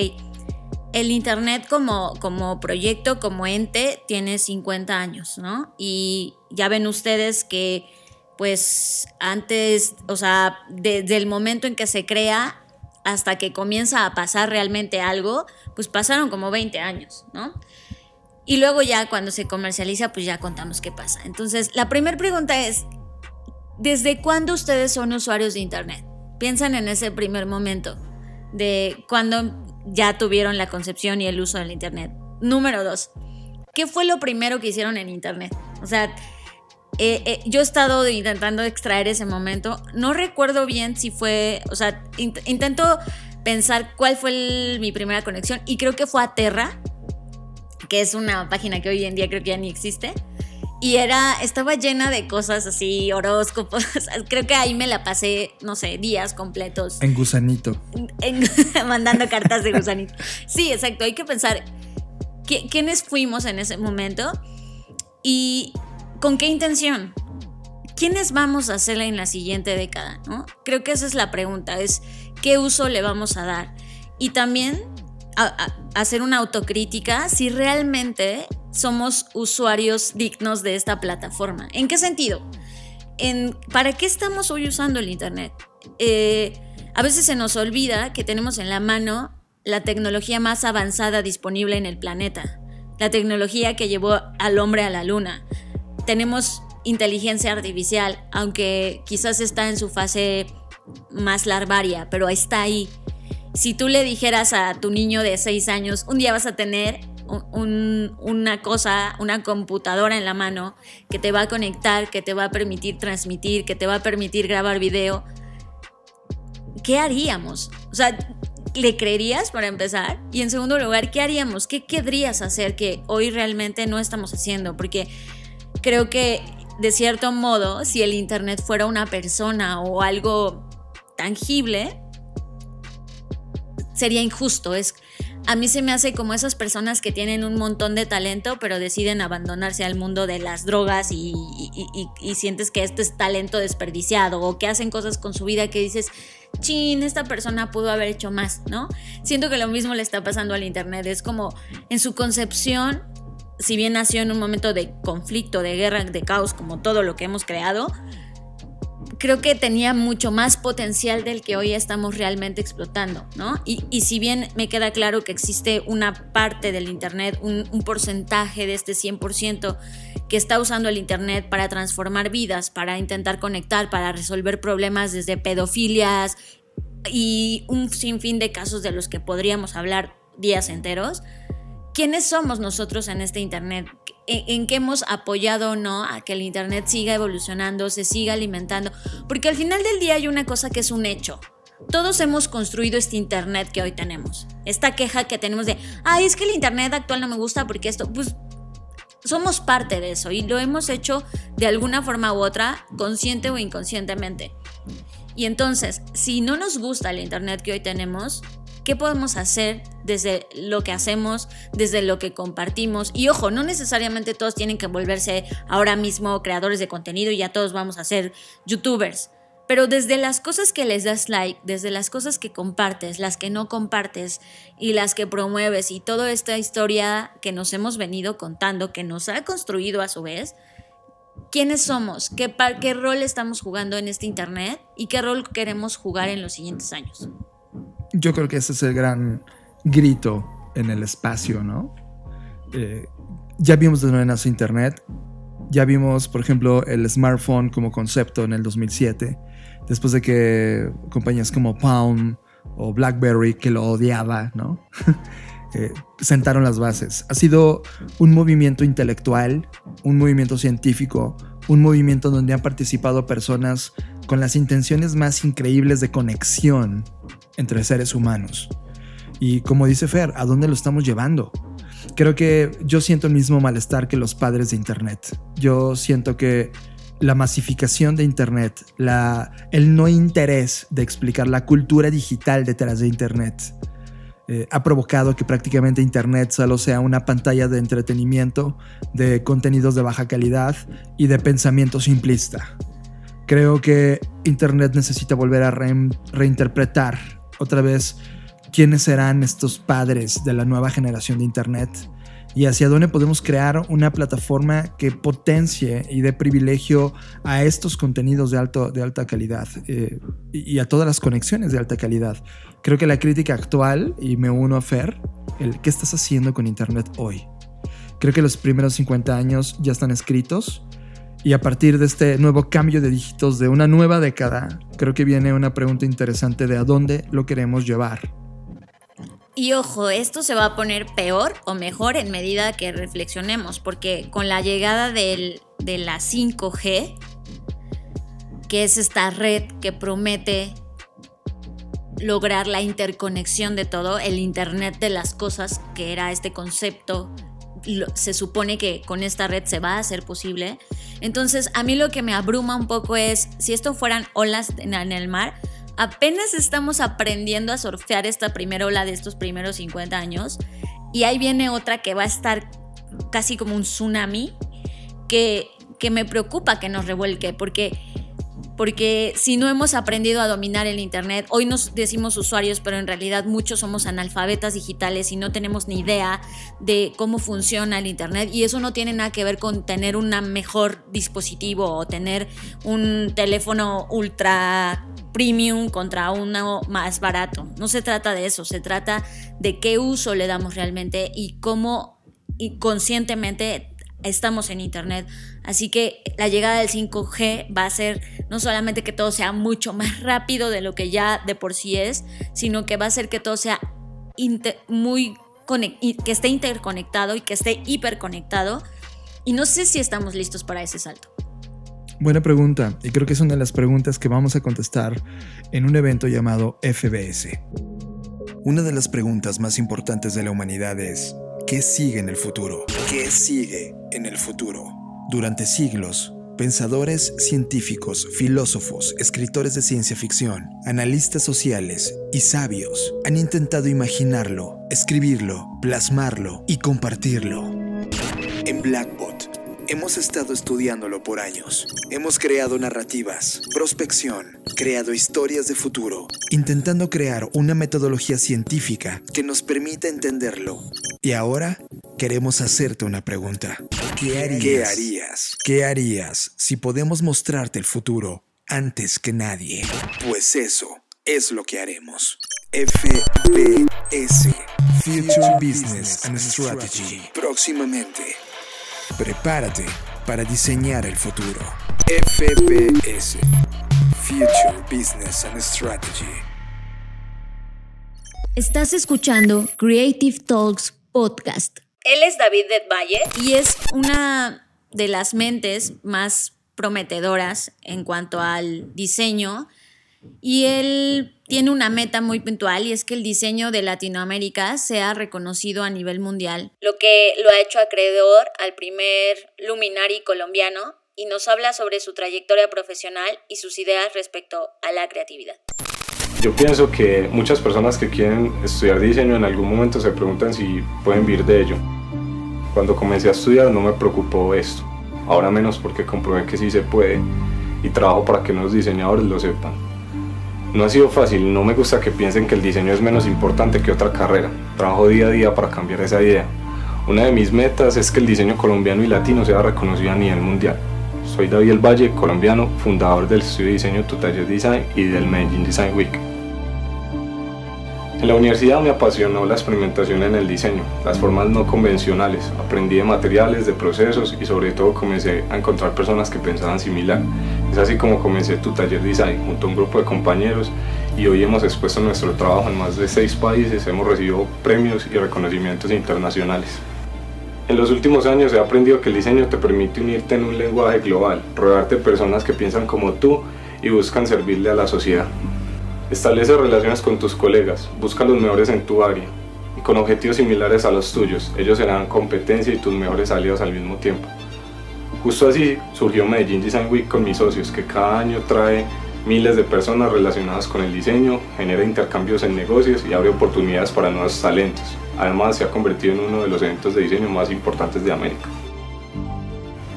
el Internet como, como proyecto, como ente, tiene 50 años, ¿no? Y ya ven ustedes que, pues, antes, o sea, desde el momento en que se crea hasta que comienza a pasar realmente algo, pues pasaron como 20 años, ¿no? Y luego ya cuando se comercializa, pues ya contamos qué pasa. Entonces, la primera pregunta es, ¿desde cuándo ustedes son usuarios de Internet? Piensan en ese primer momento de cuando ya tuvieron la concepción y el uso del Internet. Número dos, ¿qué fue lo primero que hicieron en Internet? O sea, eh, eh, yo he estado intentando extraer ese momento. No recuerdo bien si fue, o sea, int- intento pensar cuál fue mi primera conexión y creo que fue a Terra, que es una página que hoy en día creo que ya ni existe. Y era, estaba llena de cosas así, horóscopos. Creo que ahí me la pasé, no sé, días completos En gusanito. en- mandando cartas de gusanito. Sí, exacto. Hay que pensar qui- quiénes fuimos en ese momento y con qué intención. ¿Quiénes vamos a hacer en la siguiente década? ¿no? Creo que esa es la pregunta, es qué uso le vamos a dar. Y también a- hacer una autocrítica si realmente somos usuarios dignos de esta plataforma. ¿En qué sentido? En, ¿Para qué estamos hoy usando el Internet? Eh, a veces se nos olvida que tenemos en la mano la tecnología más avanzada disponible en el planeta, la tecnología que llevó al hombre a la luna. Tenemos inteligencia artificial, aunque quizás está en su fase más larvaria, pero está ahí. Si tú le dijeras a tu niño de 6 años, un día vas a tener un- un- una cosa, una computadora en la mano que te va a conectar, que te va a permitir transmitir, que te va a permitir grabar video, ¿qué haríamos? O sea, ¿le creerías para empezar? Y en segundo lugar, ¿qué haríamos? ¿Qué querrías hacer que hoy realmente no estamos haciendo? Porque creo que de cierto modo, si el Internet fuera una persona o algo tangible, sería injusto. Es, a mí se me hace como esas personas que tienen un montón de talento, pero deciden abandonarse al mundo de las drogas y, sientes que este es talento desperdiciado o que hacen cosas con su vida que dices, chin, esta persona pudo haber hecho más, ¿no? Siento que lo mismo le está pasando al Internet. Es como en su concepción, si bien nació en un momento de conflicto, de guerra, de caos, como todo lo que hemos creado, creo que tenía mucho más potencial del que hoy estamos realmente explotando, ¿no? Y, y si bien me queda claro que existe una parte del Internet, un, un porcentaje de este 100% que está usando el Internet para transformar vidas, para intentar conectar, para resolver problemas desde pedofilias y un sinfín de casos de los que podríamos hablar días enteros, ¿quiénes somos nosotros en este Internet? ¿En, en qué hemos apoyado o no a que el Internet siga evolucionando, se siga alimentando? Porque al final del día hay una cosa que es un hecho. Todos hemos construido este Internet que hoy tenemos. Esta queja que tenemos de, ay, es que el Internet actual no me gusta porque esto, pues somos parte de eso y lo hemos hecho de alguna forma u otra, consciente o inconscientemente. Y entonces, si no nos gusta el Internet que hoy tenemos, ¿qué podemos hacer desde lo que hacemos, desde lo que compartimos? Y ojo, no necesariamente todos tienen que volverse ahora mismo creadores de contenido y ya todos vamos a ser youtubers. Pero desde las cosas que les das like, desde las cosas que compartes, las que no compartes y las que promueves y toda esta historia que nos hemos venido contando, que nos ha construido a su vez, ¿quiénes somos? ¿Qué, qué rol estamos jugando en este Internet? ¿Y qué rol queremos jugar en los siguientes años? Yo creo que ese es el gran grito en el espacio, ¿no? Eh, ya vimos de nace Internet, ya vimos, por ejemplo, el smartphone como concepto en el 2007, después de que compañías como Palm o BlackBerry, que lo odiaba, ¿no? Eh, sentaron las bases. Ha sido un movimiento intelectual, un movimiento científico, un movimiento donde han participado personas con las intenciones más increíbles de conexión entre seres humanos. Y como dice Fer, ¿a dónde lo estamos llevando? Creo que yo siento el mismo malestar que los padres de Internet. Yo siento que la masificación de Internet, la, el no interés de explicar la cultura digital detrás de Internet, eh, ha provocado que prácticamente Internet solo sea una pantalla de entretenimiento, de contenidos de baja calidad y de pensamiento simplista. Creo que Internet necesita volver a re- reinterpretar otra vez quiénes serán estos padres de la nueva generación de Internet y hacia dónde podemos crear una plataforma que potencie y dé privilegio a estos contenidos de, alto, de alta calidad eh, y a todas las conexiones de alta calidad. Creo que la crítica actual, y me uno a Fer, el qué estás haciendo con Internet hoy. Creo que los primeros 50 años ya están escritos y a partir de este nuevo cambio de dígitos de una nueva década, creo que viene una pregunta interesante de a dónde lo queremos llevar. Y ojo, esto se va a poner peor o mejor en medida que reflexionemos, porque con la llegada de la 5G, que es esta red que promete lograr la interconexión de todo, el Internet de las cosas, que era este concepto, se supone que con esta red se va a hacer posible. Entonces, a mí lo que me abruma un poco es, si esto fueran olas en, en el mar, apenas estamos aprendiendo a surfear esta primera ola de estos primeros 50 años y ahí viene otra que va a estar casi como un tsunami que, que me preocupa que nos revuelque porque porque si no hemos aprendido a dominar el Internet, hoy nos decimos usuarios, pero en realidad muchos somos analfabetas digitales y no tenemos ni idea de cómo funciona el Internet. Y eso no tiene nada que ver con tener un mejor dispositivo o tener un teléfono ultra premium contra uno más barato. No se trata de eso, se trata de qué uso le damos realmente y cómo y conscientemente estamos en Internet. Así que la llegada del 5G va a ser no solamente que todo sea mucho más rápido de lo que ya de por sí es, sino que va a hacer que todo sea inter- muy que esté interconectado y que esté hiperconectado. Y no sé si estamos listos para ese salto. Buena pregunta, y creo que es una de las preguntas que vamos a contestar en un evento llamado FBS. Una de las preguntas más importantes de la humanidad es, ¿qué sigue en el futuro? ¿Qué sigue en el futuro? Durante siglos, pensadores, científicos, filósofos, escritores de ciencia ficción, analistas sociales y sabios han intentado imaginarlo, escribirlo, plasmarlo y compartirlo. En Blackbot hemos estado estudiándolo por años. Hemos creado narrativas, prospección, creado historias de futuro, intentando crear una metodología científica que nos permita entenderlo. Y ahora queremos hacerte una pregunta. ¿Qué harías? ¿Qué harías? ¿Qué harías si podemos mostrarte el futuro antes que nadie. Pues eso es lo que haremos. FBS Future Business and Strategy. Próximamente. Prepárate para diseñar el futuro. FBS Future Business and Strategy. Estás escuchando Creative Talks Podcast. Él es David Valle y es una de las mentes más prometedoras en cuanto al diseño. Y él tiene una meta muy puntual y es que el diseño de Latinoamérica sea reconocido a nivel mundial, lo que lo ha hecho acreedor al primer luminari colombiano y nos habla sobre su trayectoria profesional y sus ideas respecto a la creatividad. Yo pienso que muchas personas que quieren estudiar diseño en algún momento se preguntan si pueden vivir de ello. Cuando comencé a estudiar no me preocupó esto, ahora menos porque comprobé que sí se puede y trabajo para que los diseñadores lo sepan. No ha sido fácil, no me gusta que piensen que el diseño es menos importante que otra carrera. Trabajo día a día para cambiar esa idea. Una de mis metas es que el diseño colombiano y latino sea reconocido a nivel mundial. Soy David El Valle, colombiano, fundador del estudio de diseño Tutayo Design y del Medellín Design Week. En la universidad me apasionó la experimentación en el diseño, las formas no convencionales. Aprendí de materiales, de procesos y sobre todo comencé a encontrar personas que pensaban similar. Es así como comencé tu taller design junto a un grupo de compañeros y hoy hemos expuesto nuestro trabajo en más de seis países, hemos recibido premios y reconocimientos internacionales. En los últimos años he aprendido que el diseño te permite unirte en un lenguaje global, rodearte de personas que piensan como tú y buscan servirle a la sociedad. Establece relaciones con tus colegas, busca los mejores en tu área y con objetivos similares a los tuyos. Ellos serán competencia y tus mejores aliados al mismo tiempo. Justo así surgió Medellín Design Week con mis socios, que cada año trae miles de personas relacionadas con el diseño, genera intercambios en negocios y abre oportunidades para nuevos talentos. Además, se ha convertido en uno de los eventos de diseño más importantes de América.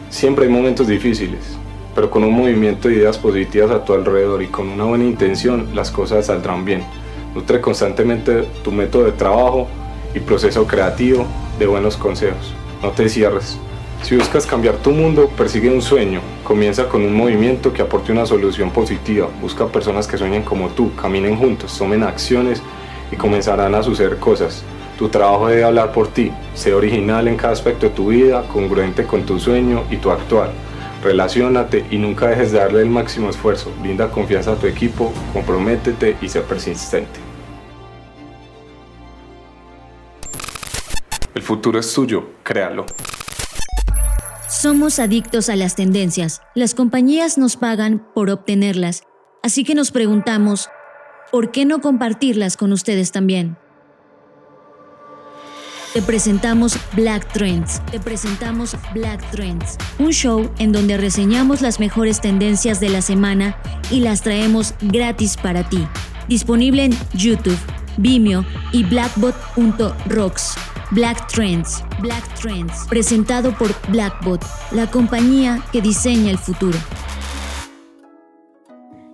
Siempre hay momentos difíciles, pero con un movimiento de ideas positivas a tu alrededor y con una buena intención, las cosas saldrán bien. Nutre constantemente tu método de trabajo y proceso creativo de buenos consejos. No te cierres. Si buscas cambiar tu mundo, persigue un sueño. Comienza con un movimiento que aporte una solución positiva. Busca personas que sueñen como tú, caminen juntos, tomen acciones y comenzarán a suceder cosas. Tu trabajo debe hablar por ti. Sé original en cada aspecto de tu vida, congruente con tu sueño y tu actual. Relaciónate y nunca dejes de darle el máximo esfuerzo. Brinda confianza a tu equipo, comprométete y sé persistente. El futuro es tuyo, créalo. Somos adictos a las tendencias. Las compañías nos pagan por obtenerlas. Así que nos preguntamos, ¿por qué no compartirlas con ustedes también? Te presentamos Black Trends. Te presentamos Black Trends, un show en donde reseñamos las mejores tendencias de la semana y las traemos gratis para ti. Disponible en YouTube, Vimeo y blackbot.rocks. Black Trends, Black Trends, presentado por Blackbot, la compañía que diseña el futuro.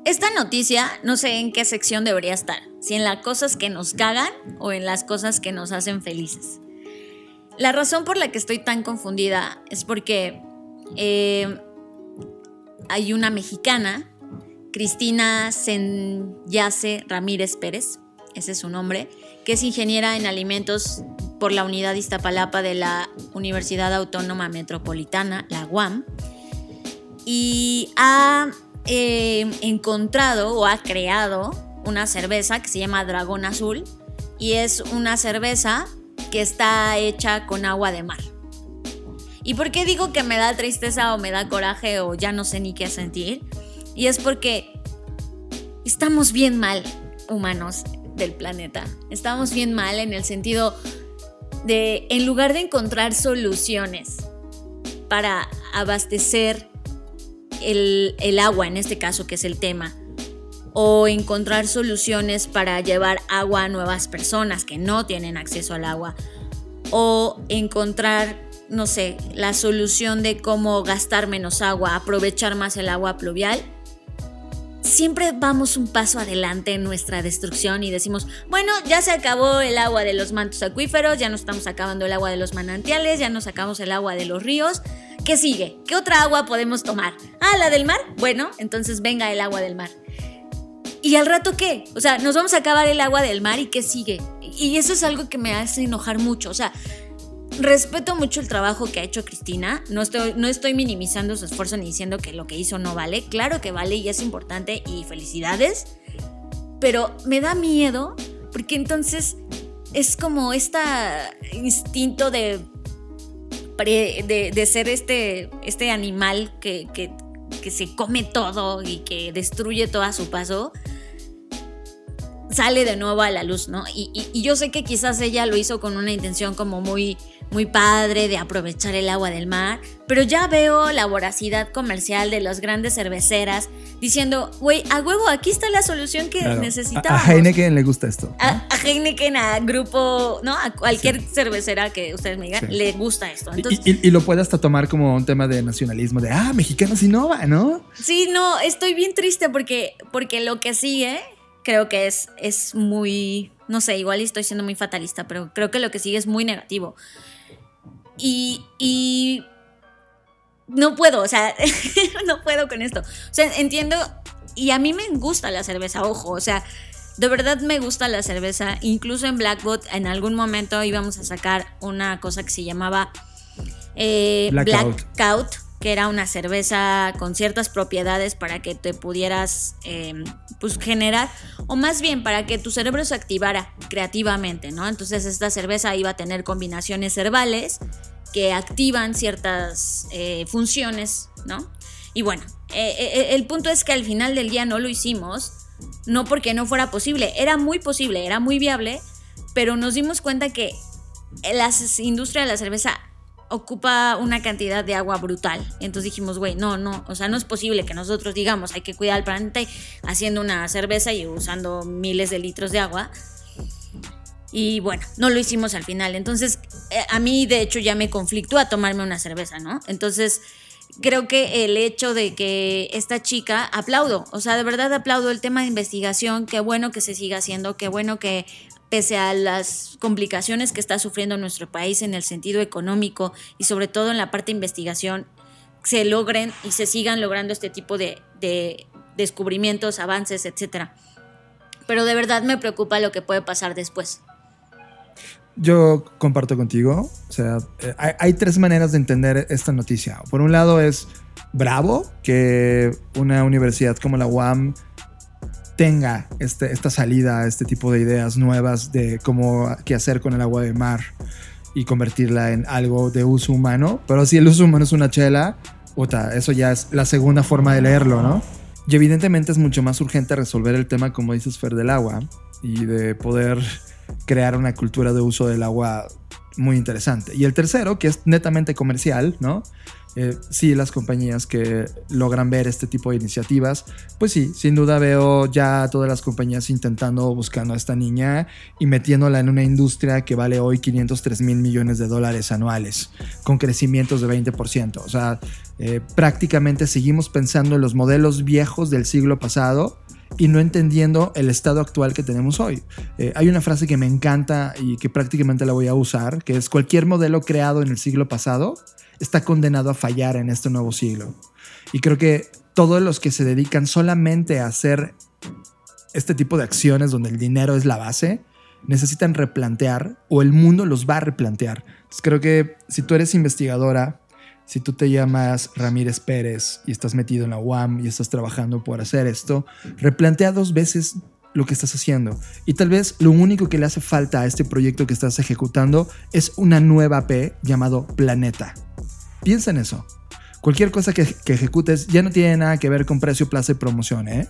Esta noticia no sé en qué sección debería estar, si en las cosas que nos cagan o en las cosas que nos hacen felices. La razón por la que estoy tan confundida es porque eh, hay una mexicana, Cristina Senyase Ramírez Pérez, ese es su nombre, que es ingeniera en alimentos por la unidad Iztapalapa de la Universidad Autónoma Metropolitana, la UAM, y ha eh, encontrado o ha creado una cerveza que se llama Dragón Azul y es una cerveza que está hecha con agua de mar. ¿Y por qué digo que me da tristeza o me da coraje o ya no sé ni qué sentir? Y es porque estamos bien mal, humanos del planeta. Estamos bien mal en el sentido de, en lugar de encontrar soluciones para abastecer el, el agua, en este caso que es el tema, o encontrar soluciones para llevar agua a nuevas personas que no tienen acceso al agua, o encontrar, no sé, la solución de cómo gastar menos agua, aprovechar más el agua pluvial, siempre vamos un paso adelante en nuestra destrucción y decimos, bueno, ya se acabó el agua de los mantos acuíferos, ya no estamos acabando el agua de los manantiales, ya nos acabamos el agua de los ríos, ¿qué sigue? ¿Qué otra agua podemos tomar? Ah, la del mar. Bueno, entonces venga el agua del mar. ¿Y al rato qué? O sea, nos vamos a acabar el agua del mar y qué sigue. Y eso es algo que me hace enojar mucho. O sea, respeto mucho el trabajo que ha hecho Cristina. No estoy, no estoy minimizando su esfuerzo ni diciendo que lo que hizo no vale. Claro que vale y es importante y felicidades. Pero me da miedo porque entonces es como este instinto de, de, ser este, este animal que, que, que se come todo y que destruye todo a su paso sale de nuevo a la luz, ¿no? Y, y, yo sé que quizás ella lo hizo con una intención como muy, muy padre de aprovechar el agua del mar, pero ya veo la voracidad comercial de las grandes cerveceras diciendo, güey, a huevo, aquí está la solución que necesitamos. A, Heineken le gusta esto. A, Heineken, a grupo, ¿no? A cualquier cervecera que ustedes me digan, le gusta esto. y, lo puede hasta tomar como un tema de nacionalismo, de, ah, mexicanos innova, ¿no? Sí, no, estoy bien triste porque, porque lo que sigue creo que es, es muy, no sé, igual estoy siendo muy fatalista, pero creo que lo que sigue es muy negativo. Y, y no puedo, o sea, no puedo con esto. O sea, entiendo, y a mí me gusta la cerveza, ojo, o sea, de verdad me gusta la cerveza. Incluso en Blackbot en algún momento íbamos a sacar una cosa que se llamaba eh, Blackout que era una cerveza con ciertas propiedades para que te pudieras em, pues generar, o más bien para que tu cerebro se activara creativamente, ¿no? Entonces esta cerveza iba a tener combinaciones herbales que activan ciertas eh, funciones, ¿no? Y bueno, eh, eh, el punto es que al final del día no lo hicimos, no porque no fuera posible, era muy posible, era muy viable, pero nos dimos cuenta que la industria de la cerveza ocupa una cantidad de agua brutal. Entonces dijimos, güey, no, no, o sea, no es posible que nosotros digamos, hay que cuidar el planeta haciendo una cerveza y usando miles de litros de agua. Y bueno, no lo hicimos al final. Entonces, eh, a mí de hecho ya me a tomarme una cerveza, ¿no? Entonces, creo que el hecho de que esta chica, aplaudo, o sea, de verdad aplaudo el tema de investigación, qué bueno que se siga haciendo, qué bueno que pese a las complicaciones que está sufriendo nuestro país en el sentido económico y sobre todo en la parte de investigación, se logren y se sigan logrando este tipo de, descubrimientos, avances, etc. Pero de verdad me preocupa lo que puede pasar después. Yo comparto contigo. O sea, eh, hay, tres maneras de entender esta noticia. Por un lado es bravo que una universidad como la UAM tenga este, esta salida este tipo de ideas nuevas de cómo qué hacer con el agua de mar y convertirla en algo de uso humano. Pero si el uso humano es una chela, puta, eso ya es la segunda forma de leerlo, ¿no? Y evidentemente es mucho más urgente resolver el tema, como dices, Fer, del agua y de poder crear una cultura de uso del agua muy interesante. Y el tercero, que es netamente comercial, ¿no? Eh, sí, las compañías que logran ver este tipo de iniciativas, pues sí, sin duda veo ya todas las compañías intentando, buscando a esta niña y metiéndola en una industria que vale hoy 503 mil millones de dólares anuales, con crecimientos de 20%. O sea, eh, prácticamente seguimos pensando en los modelos viejos del siglo pasado y no entendiendo el estado actual que tenemos hoy. Eh, hay una frase que me encanta y que prácticamente la voy a usar, que es cualquier modelo creado en el siglo pasado está condenado a fallar en este nuevo siglo. Y creo que todos los que se dedican solamente a hacer este tipo de acciones donde el dinero es la base, necesitan replantear o el mundo los va a replantear. creo que si tú eres investigadora, si tú te llamas Ramírez Pérez y estás metido en la UAM y estás trabajando por hacer esto, replantea dos veces lo que estás haciendo. Y tal vez lo único que le hace falta a este proyecto que estás ejecutando es una nueva P llamado Planeta. Piensa en eso. Cualquier cosa que, ejecutes ya no tiene nada que ver con precio, plaza y promoción, ¿eh?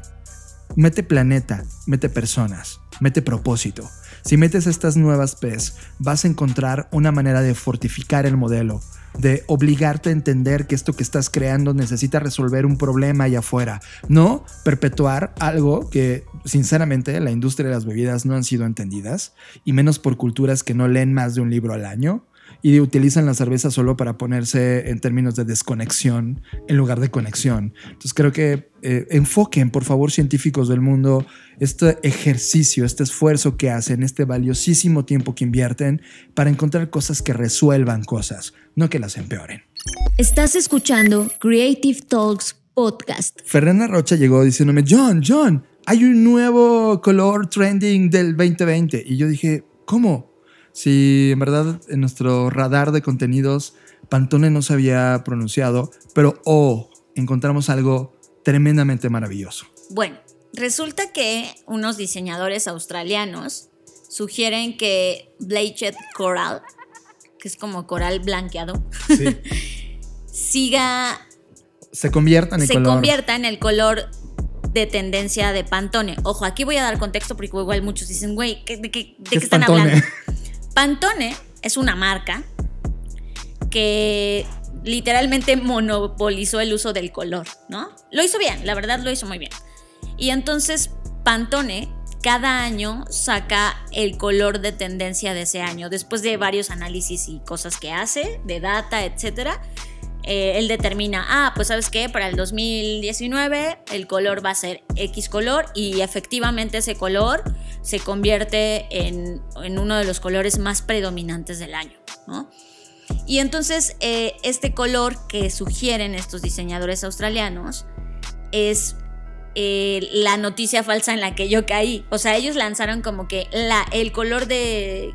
Mete planeta, mete personas, mete propósito. Si metes estas nuevas P's, vas a encontrar una manera de fortificar el modelo, de obligarte a entender que esto que estás creando necesita resolver un problema allá afuera, no perpetuar algo que sinceramente la industria de las bebidas no han sido entendidas, y menos por culturas que no leen más de un libro al año y utilizan la cerveza solo para ponerse en términos de desconexión en lugar de conexión. Entonces creo que eh, enfoquen, por favor, científicos del mundo, este ejercicio, este esfuerzo que hacen, este valiosísimo tiempo que invierten para encontrar cosas que resuelvan cosas, no que las empeoren. Estás escuchando Creative Talks Podcast. Fernanda Rocha llegó diciéndome, John, John, hay un nuevo color trending del 2020. Y yo dije, ¿cómo? Si en verdad en nuestro radar de contenidos Pantone no se había pronunciado, pero oh, encontramos algo tremendamente maravilloso. Bueno, resulta que unos diseñadores australianos sugieren que Bleached Coral, que es como coral blanqueado, Sí. siga, Se convierta en el se color. convierta en el color de tendencia de Pantone. Ojo, aquí voy a dar contexto porque igual muchos dicen, güey, ¿qué- ¿de qué, de qué es están Pantone? hablando? Pantone es una marca que literalmente monopolizó el uso del color, ¿no? Lo hizo bien, la verdad lo hizo muy bien. Y entonces Pantone cada año saca el color de tendencia de ese año, después de varios análisis y cosas que hace, de data, etcétera. Eh, él determina, ah, pues sabes qué, para el 2019 el color va a ser X color y efectivamente ese color se convierte en, en uno de los colores más predominantes del año, ¿no? Y entonces eh, este color que sugieren estos diseñadores australianos es eh, la noticia falsa en la que yo caí. O sea, ellos lanzaron como que la, el color de...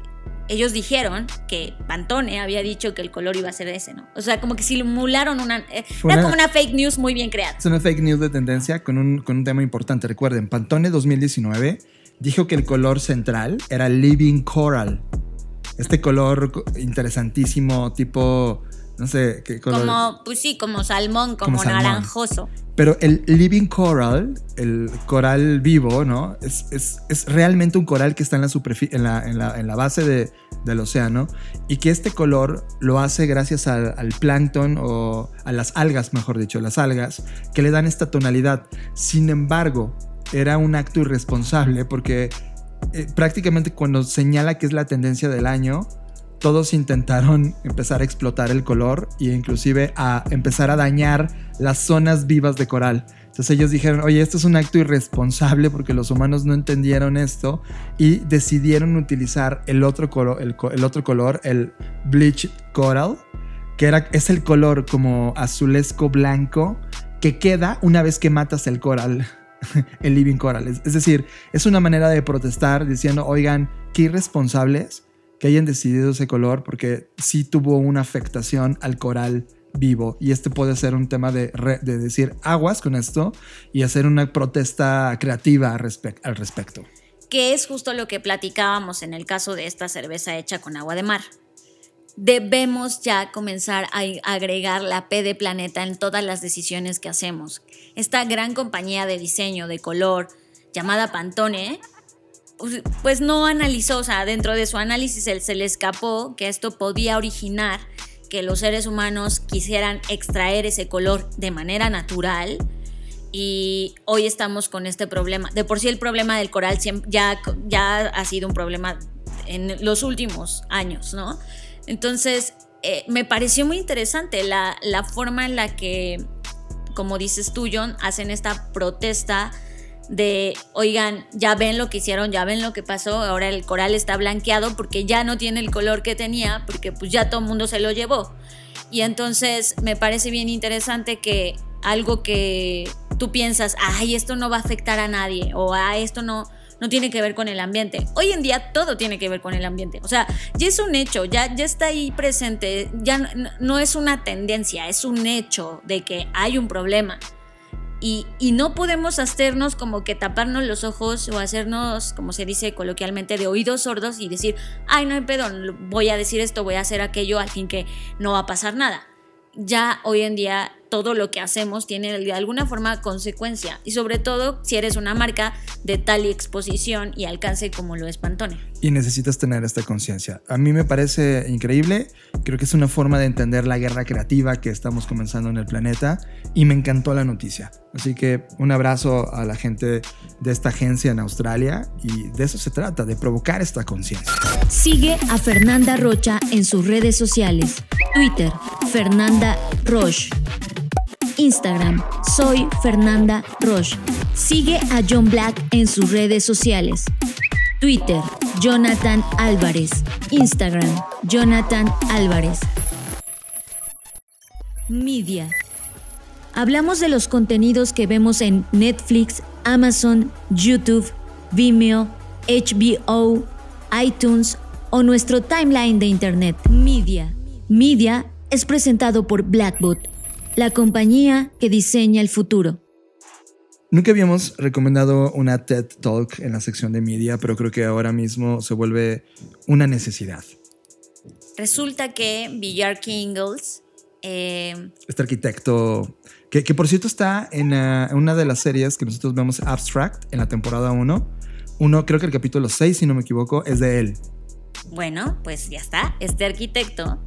Ellos dijeron que Pantone había dicho que el color iba a ser ese, ¿no? O sea, como que simularon una... eh, era como una fake news muy bien creada. Es una fake news de tendencia con un, con un tema importante. Recuerden, Pantone 2019 dijo que el color central era Living Coral. Este color co- interesantísimo, tipo, no sé qué color. Como, pues sí, como salmón, como, Como salmón. naranjoso. Pero el Living Coral, el coral vivo, ¿no? Es, es- es realmente un coral que está en la, en la, en la- en la base de- del océano y que este color lo hace gracias al, al plancton o a las algas, mejor dicho, las algas, que le dan esta tonalidad. Sin embargo, era un acto irresponsable porque eh, prácticamente cuando señala que es la tendencia del año, todos intentaron empezar a explotar el color e inclusive a empezar a dañar las zonas vivas de coral. Entonces ellos dijeron, oye, esto es un acto irresponsable porque los humanos no entendieron esto y decidieron utilizar el otro, color, el bleach coral, que es el color como azulesco blanco que queda una vez que matas el coral, el living coral. Es decir, es una manera de protestar diciendo, oigan, qué irresponsables que hayan decidido ese color porque sí tuvo una afectación al coral vivo y este puede ser un tema de, de decir aguas con esto y hacer una protesta creativa al respecto. que es justo lo que platicábamos en el caso de esta cerveza hecha con agua de mar. Debemos ya comenzar a agregar la P de planeta en todas las decisiones que hacemos. Esta gran compañía de diseño de color llamada Pantone, pues no analizó, o sea, dentro de su análisis se le escapó que esto podía originar que los seres humanos quisieran extraer ese color de manera natural y hoy estamos con este problema. De por sí el problema del coral ya ha sido un problema en los últimos años, ¿no? Entonces, eh, me pareció muy interesante la, la forma en la que, como dices tú, John, hacen esta protesta de, oigan, ya ven lo que hicieron, ya ven lo que pasó, ahora el coral está blanqueado porque ya no tiene el color que tenía, porque pues ya todo el mundo se lo llevó. Y entonces me parece bien interesante que algo que tú piensas, ay, esto no va a afectar a nadie, o ah, esto no, no tiene que ver con el ambiente. Hoy en día todo tiene que ver con el ambiente. O sea, ya es un hecho, ya, ya está ahí presente, ya no es una tendencia, es un hecho de que hay un problema. Y, no podemos hacernos como que taparnos los ojos o hacernos, como se dice coloquialmente, de oídos sordos y decir, ay, no hay pedo, voy a decir esto, voy a hacer aquello, al fin que no va a pasar nada. Ya hoy en día todo lo que hacemos tiene de alguna forma consecuencia y sobre todo si eres una marca de tal exposición y alcance como lo es Pantone. Y necesitas tener esta conciencia. A mí me parece increíble, creo que es una forma de entender la guerra creativa que estamos comenzando en el planeta y me encantó la noticia. Así que un abrazo a la gente de esta agencia en Australia y de eso se trata, de provocar esta conciencia. Sigue a Fernanda Rocha en sus redes sociales. Twitter, Fernanda Roche. Instagram, soy Fernanda Roche. Sigue a John Black en sus redes sociales. Twitter, Jonathan Álvarez. Instagram, Jonathan Álvarez. Media. Hablamos de los contenidos que vemos en Netflix, Amazon, YouTube, Vimeo, HBO, iTunes o nuestro timeline de Internet. Media. Media es presentado por Blackbot, la compañía que diseña el futuro. Nunca habíamos recomendado una TED Talk en la sección de media, pero creo que ahora mismo se vuelve una necesidad. Resulta que Villar Kingles eh, Este arquitecto, que, que por cierto está en ah, una de las series que nosotros vemos Abstract en la temporada 1. Uno, creo que el capítulo 6, si no me equivoco, es de él. Bueno, pues ya está. Este arquitecto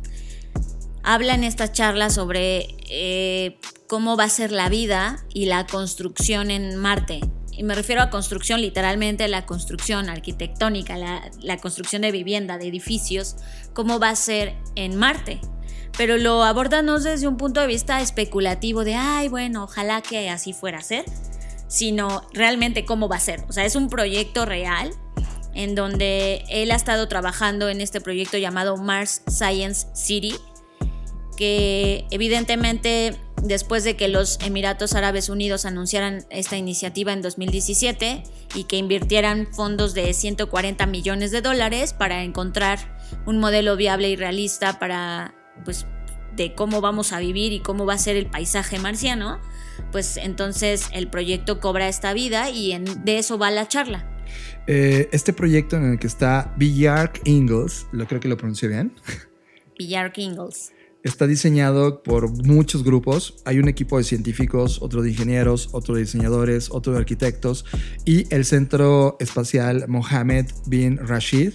habla en esta charla sobre eh, cómo va a ser la vida y la construcción en Marte. Y me refiero a construcción, literalmente la construcción arquitectónica, la, la construcción de vivienda, de edificios, cómo va a ser en Marte. Pero lo aborda no desde un punto de vista especulativo de, ay, bueno, ojalá que así fuera a ser, sino realmente cómo va a ser. O sea, es un proyecto real en donde él ha estado trabajando en este proyecto llamado Mars Science City, que evidentemente después de que los Emiratos Árabes Unidos anunciaran esta iniciativa en 2017 y que invirtieran fondos de 140 millones de dólares para encontrar un modelo viable y realista para, pues, de cómo vamos a vivir y cómo va a ser el paisaje marciano, pues entonces el proyecto cobra esta vida y en- de eso va la charla. Eh, este proyecto en el que está Villark Ingalls, lo creo que lo pronuncié bien, Villar Kingles. Está diseñado por muchos grupos. Hay un equipo de científicos, otro de ingenieros, otro de diseñadores, otro de arquitectos y el Centro Espacial Mohammed bin Rashid,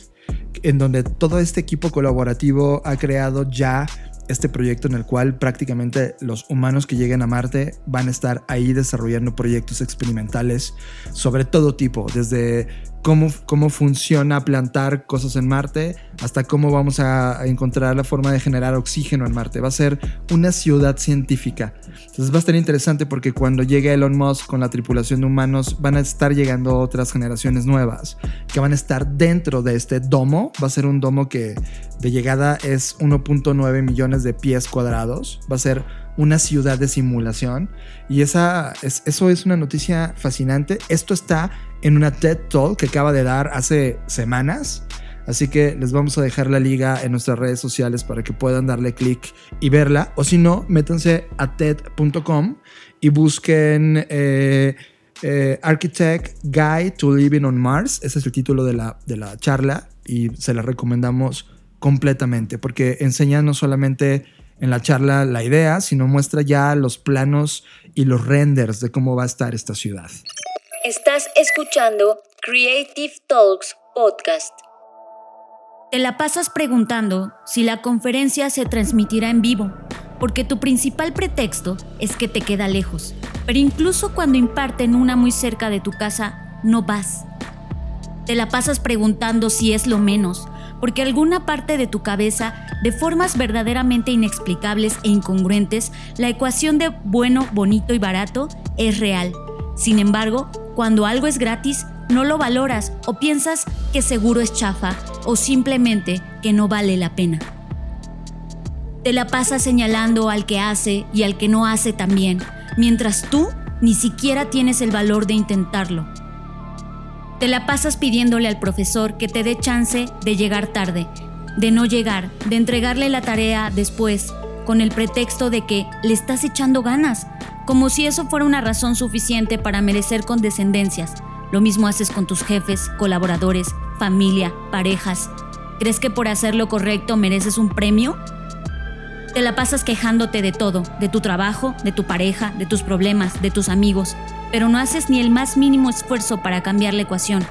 en donde todo este equipo colaborativo ha creado ya este proyecto en el cual prácticamente los humanos que lleguen a Marte van a estar ahí desarrollando proyectos experimentales sobre todo tipo, desde cómo, cómo funciona plantar cosas en Marte hasta cómo vamos a encontrar la forma de generar oxígeno en Marte. Va a ser una ciudad científica. Entonces va a estar interesante porque cuando llegue Elon Musk con la tripulación de humanos van a estar llegando otras generaciones nuevas que van a estar dentro de este domo. Va a ser un domo que de llegada es 1.9 millones de pies cuadrados. Va a ser una ciudad de simulación. Y esa, es- eso es una noticia fascinante. Esto está en una TED Talk que acaba de dar hace semanas. Así que les vamos a dejar la liga en nuestras redes sociales para que puedan darle clic y verla. O si no, métanse a TED.com y busquen eh, eh, Architect Guide to Living on Mars. Ese es el título de la, de la charla y se la recomendamos completamente porque enseña no solamente en la charla la idea, sino muestra ya los planos y los renders de cómo va a estar esta ciudad. Estás escuchando Creative Talks Podcast. Te la pasas preguntando si la conferencia se transmitirá en vivo, porque tu principal pretexto es que te queda lejos. Pero incluso cuando imparten una muy cerca de tu casa, no vas. Te la pasas preguntando si es lo menos, porque alguna parte de tu cabeza, de formas verdaderamente inexplicables e incongruentes, la ecuación de bueno, bonito y barato es real. Sin embargo, cuando algo es gratis, no lo valoras o piensas que seguro es chafa o simplemente que no vale la pena. Te la pasas señalando al que hace y al que no hace también, mientras tú ni siquiera tienes el valor de intentarlo. Te la pasas pidiéndole al profesor que te dé chance de llegar tarde, de no llegar, de entregarle la tarea después, con el pretexto de que le estás echando ganas, como si eso fuera una razón suficiente para merecer condescendencias. Lo mismo haces con tus jefes, colaboradores, familia, parejas. ¿Crees que por hacer lo correcto mereces un premio? Te la pasas quejándote de todo, de tu trabajo, de tu pareja, de tus problemas, de tus amigos, pero no haces ni el más mínimo esfuerzo para cambiar la ecuación.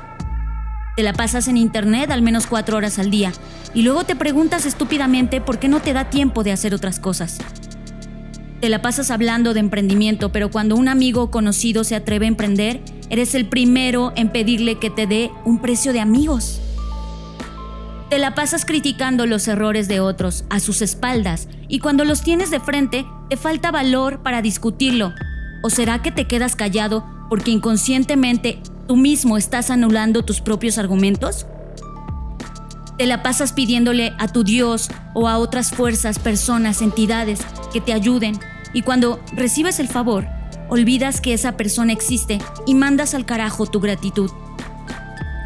Te la pasas en internet al menos cuatro horas al día y luego te preguntas estúpidamente por qué no te da tiempo de hacer otras cosas. Te la pasas hablando de emprendimiento, pero cuando un amigo conocido se atreve a emprender, eres el primero en pedirle que te dé un precio de amigos. Te la pasas criticando los errores de otros a sus espaldas y cuando los tienes de frente te falta valor para discutirlo. ¿O será que te quedas callado porque inconscientemente tú mismo estás anulando tus propios argumentos? Te la pasas pidiéndole a tu Dios o a otras fuerzas, personas, entidades que te ayuden y cuando recibes el favor, olvidas que esa persona existe y mandas al carajo tu gratitud.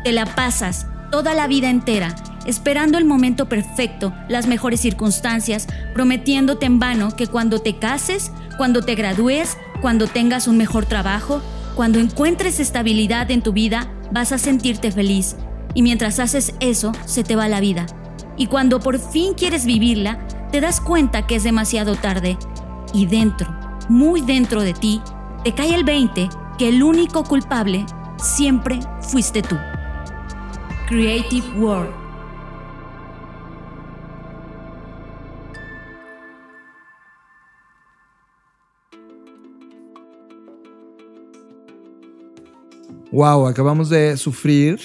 Te la pasas toda la vida entera esperando el momento perfecto, las mejores circunstancias, prometiéndote en vano que cuando te cases, cuando te gradúes, cuando tengas un mejor trabajo, cuando encuentres estabilidad en tu vida, vas a sentirte feliz. Y mientras haces eso, se te va la vida. Y cuando por fin quieres vivirla, te das cuenta que es demasiado tarde. Y dentro, muy dentro de ti, te cae el 20 que el único culpable siempre fuiste tú. Creative World Wow, acabamos de sufrir.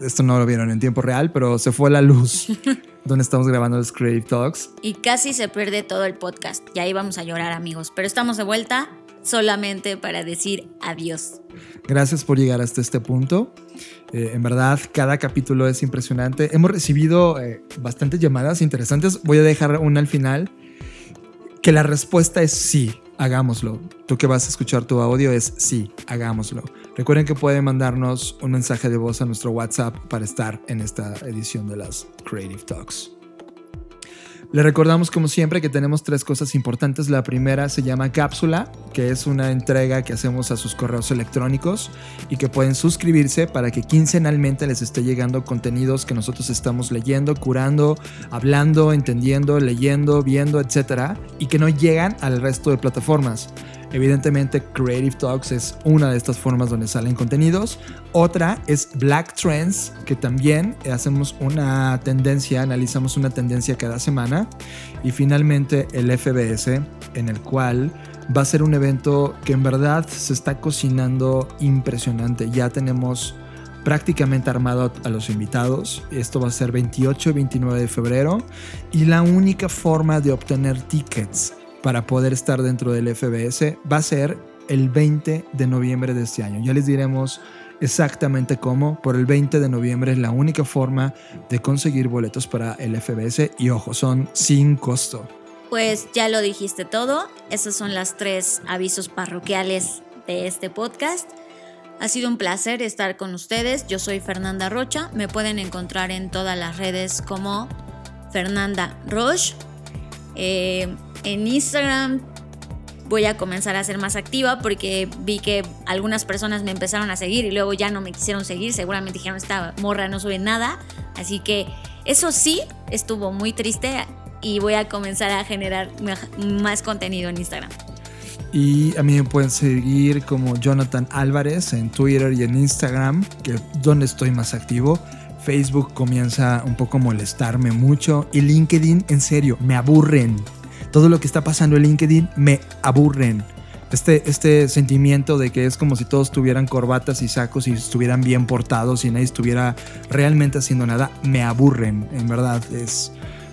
esto no lo vieron en tiempo real, pero se fue la luz donde estamos grabando los Creative Talks. Y casi se pierde todo el podcast. Ya íbamos a llorar, amigos. Pero estamos de vuelta solamente para decir adiós. Gracias por llegar hasta este punto. Eh, en verdad, cada capítulo es impresionante. Hemos recibido eh, bastantes llamadas interesantes. Voy a dejar una al final. Que la respuesta es sí, hagámoslo. Tú que vas a escuchar tu audio es sí, hagámoslo. Recuerden que pueden mandarnos un mensaje de voz a nuestro WhatsApp para estar en esta edición de las Creative Talks. Le recordamos como siempre que tenemos tres cosas importantes. La primera se llama cápsula, que es una entrega que hacemos a sus correos electrónicos y que pueden suscribirse para que quincenalmente les esté llegando contenidos que nosotros estamos leyendo, curando, hablando, entendiendo, leyendo, viendo, etcétera, y que no llegan al resto de plataformas. Evidentemente Creative Talks es una de estas formas donde salen contenidos. Otra es Black Trends, que también hacemos una tendencia, analizamos una tendencia cada semana. Y finalmente el FBS, en el cual va a ser un evento que en verdad se está cocinando impresionante. Ya tenemos prácticamente armado a los invitados. Esto va a ser 28 y 29 de febrero. Y la única forma de obtener tickets para poder estar dentro del FBS va a ser el 20 de noviembre de este año. Ya les diremos exactamente cómo. Por el 20 de noviembre es la única forma de conseguir boletos para el FBS y ojo, son sin costo. Pues ya lo dijiste todo. Esos son las tres avisos parroquiales de este podcast. Ha sido un placer estar con ustedes. Yo soy Fernanda Rocha. Me pueden encontrar en todas las redes como Fernanda Roche. Eh, en Instagram voy a comenzar a ser más activa porque vi que algunas personas me empezaron a seguir y luego ya no me quisieron seguir. Seguramente dijeron, esta morra no sube nada. Así que eso sí, estuvo muy triste y voy a comenzar a generar más contenido en Instagram. Y a mí me pueden seguir como Jonathan Álvarez en Twitter y en Instagram, que es donde estoy más activo. Facebook comienza un poco a molestarme mucho y LinkedIn, en serio, me aburren todo lo que está pasando en LinkedIn me aburren. Este, este sentimiento de que es como si todos tuvieran corbatas y sacos y estuvieran bien portados y nadie estuviera realmente haciendo nada, me aburren, en verdad. Es,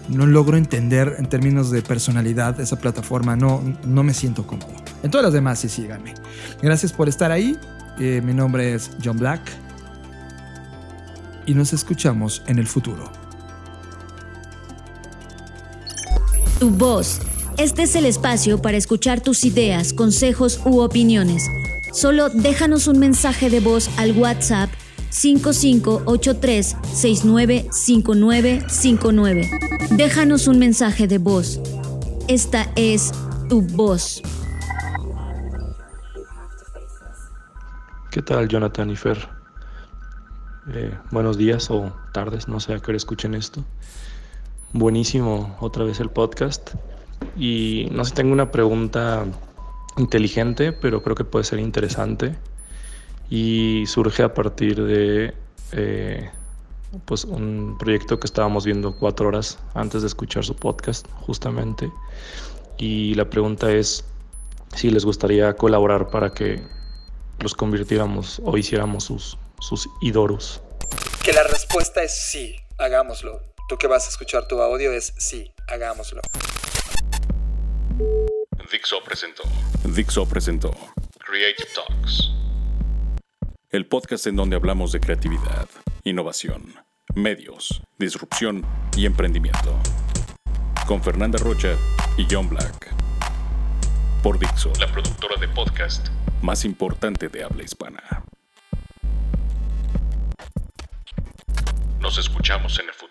no logro entender en términos de personalidad esa plataforma, no, no me siento cómodo. En todas las demás sí síganme. Gracias por estar ahí. Eh, mi nombre es John Black y nos escuchamos en el futuro. Tu voz. Este es el espacio para escuchar tus ideas, consejos u opiniones. Solo déjanos un mensaje de voz al WhatsApp 5583-695959. Déjanos un mensaje de voz. Esta es tu voz. ¿Qué tal, Jonathan y Fer? Eh, buenos días o tardes, no sé a qué hora escuchen esto. Buenísimo otra vez el podcast. Y no sé, tengo una pregunta inteligente, pero creo que puede ser interesante. Y surge a partir de eh, pues un proyecto que estábamos viendo cuatro horas antes de escuchar su podcast, justamente. Y la pregunta es si les gustaría colaborar para que los convirtiéramos o hiciéramos sus, sus idoros. Que la respuesta es sí, hagámoslo. Tú que vas a escuchar tu audio es sí, hagámoslo. Dixo presentó. Dixo presentó. Creative Talks. El podcast en donde hablamos de creatividad, innovación, medios, disrupción y emprendimiento. Con Fernanda Rocha y John Black. Por Dixo, la productora de podcast más importante de habla hispana. Nos escuchamos en el futuro.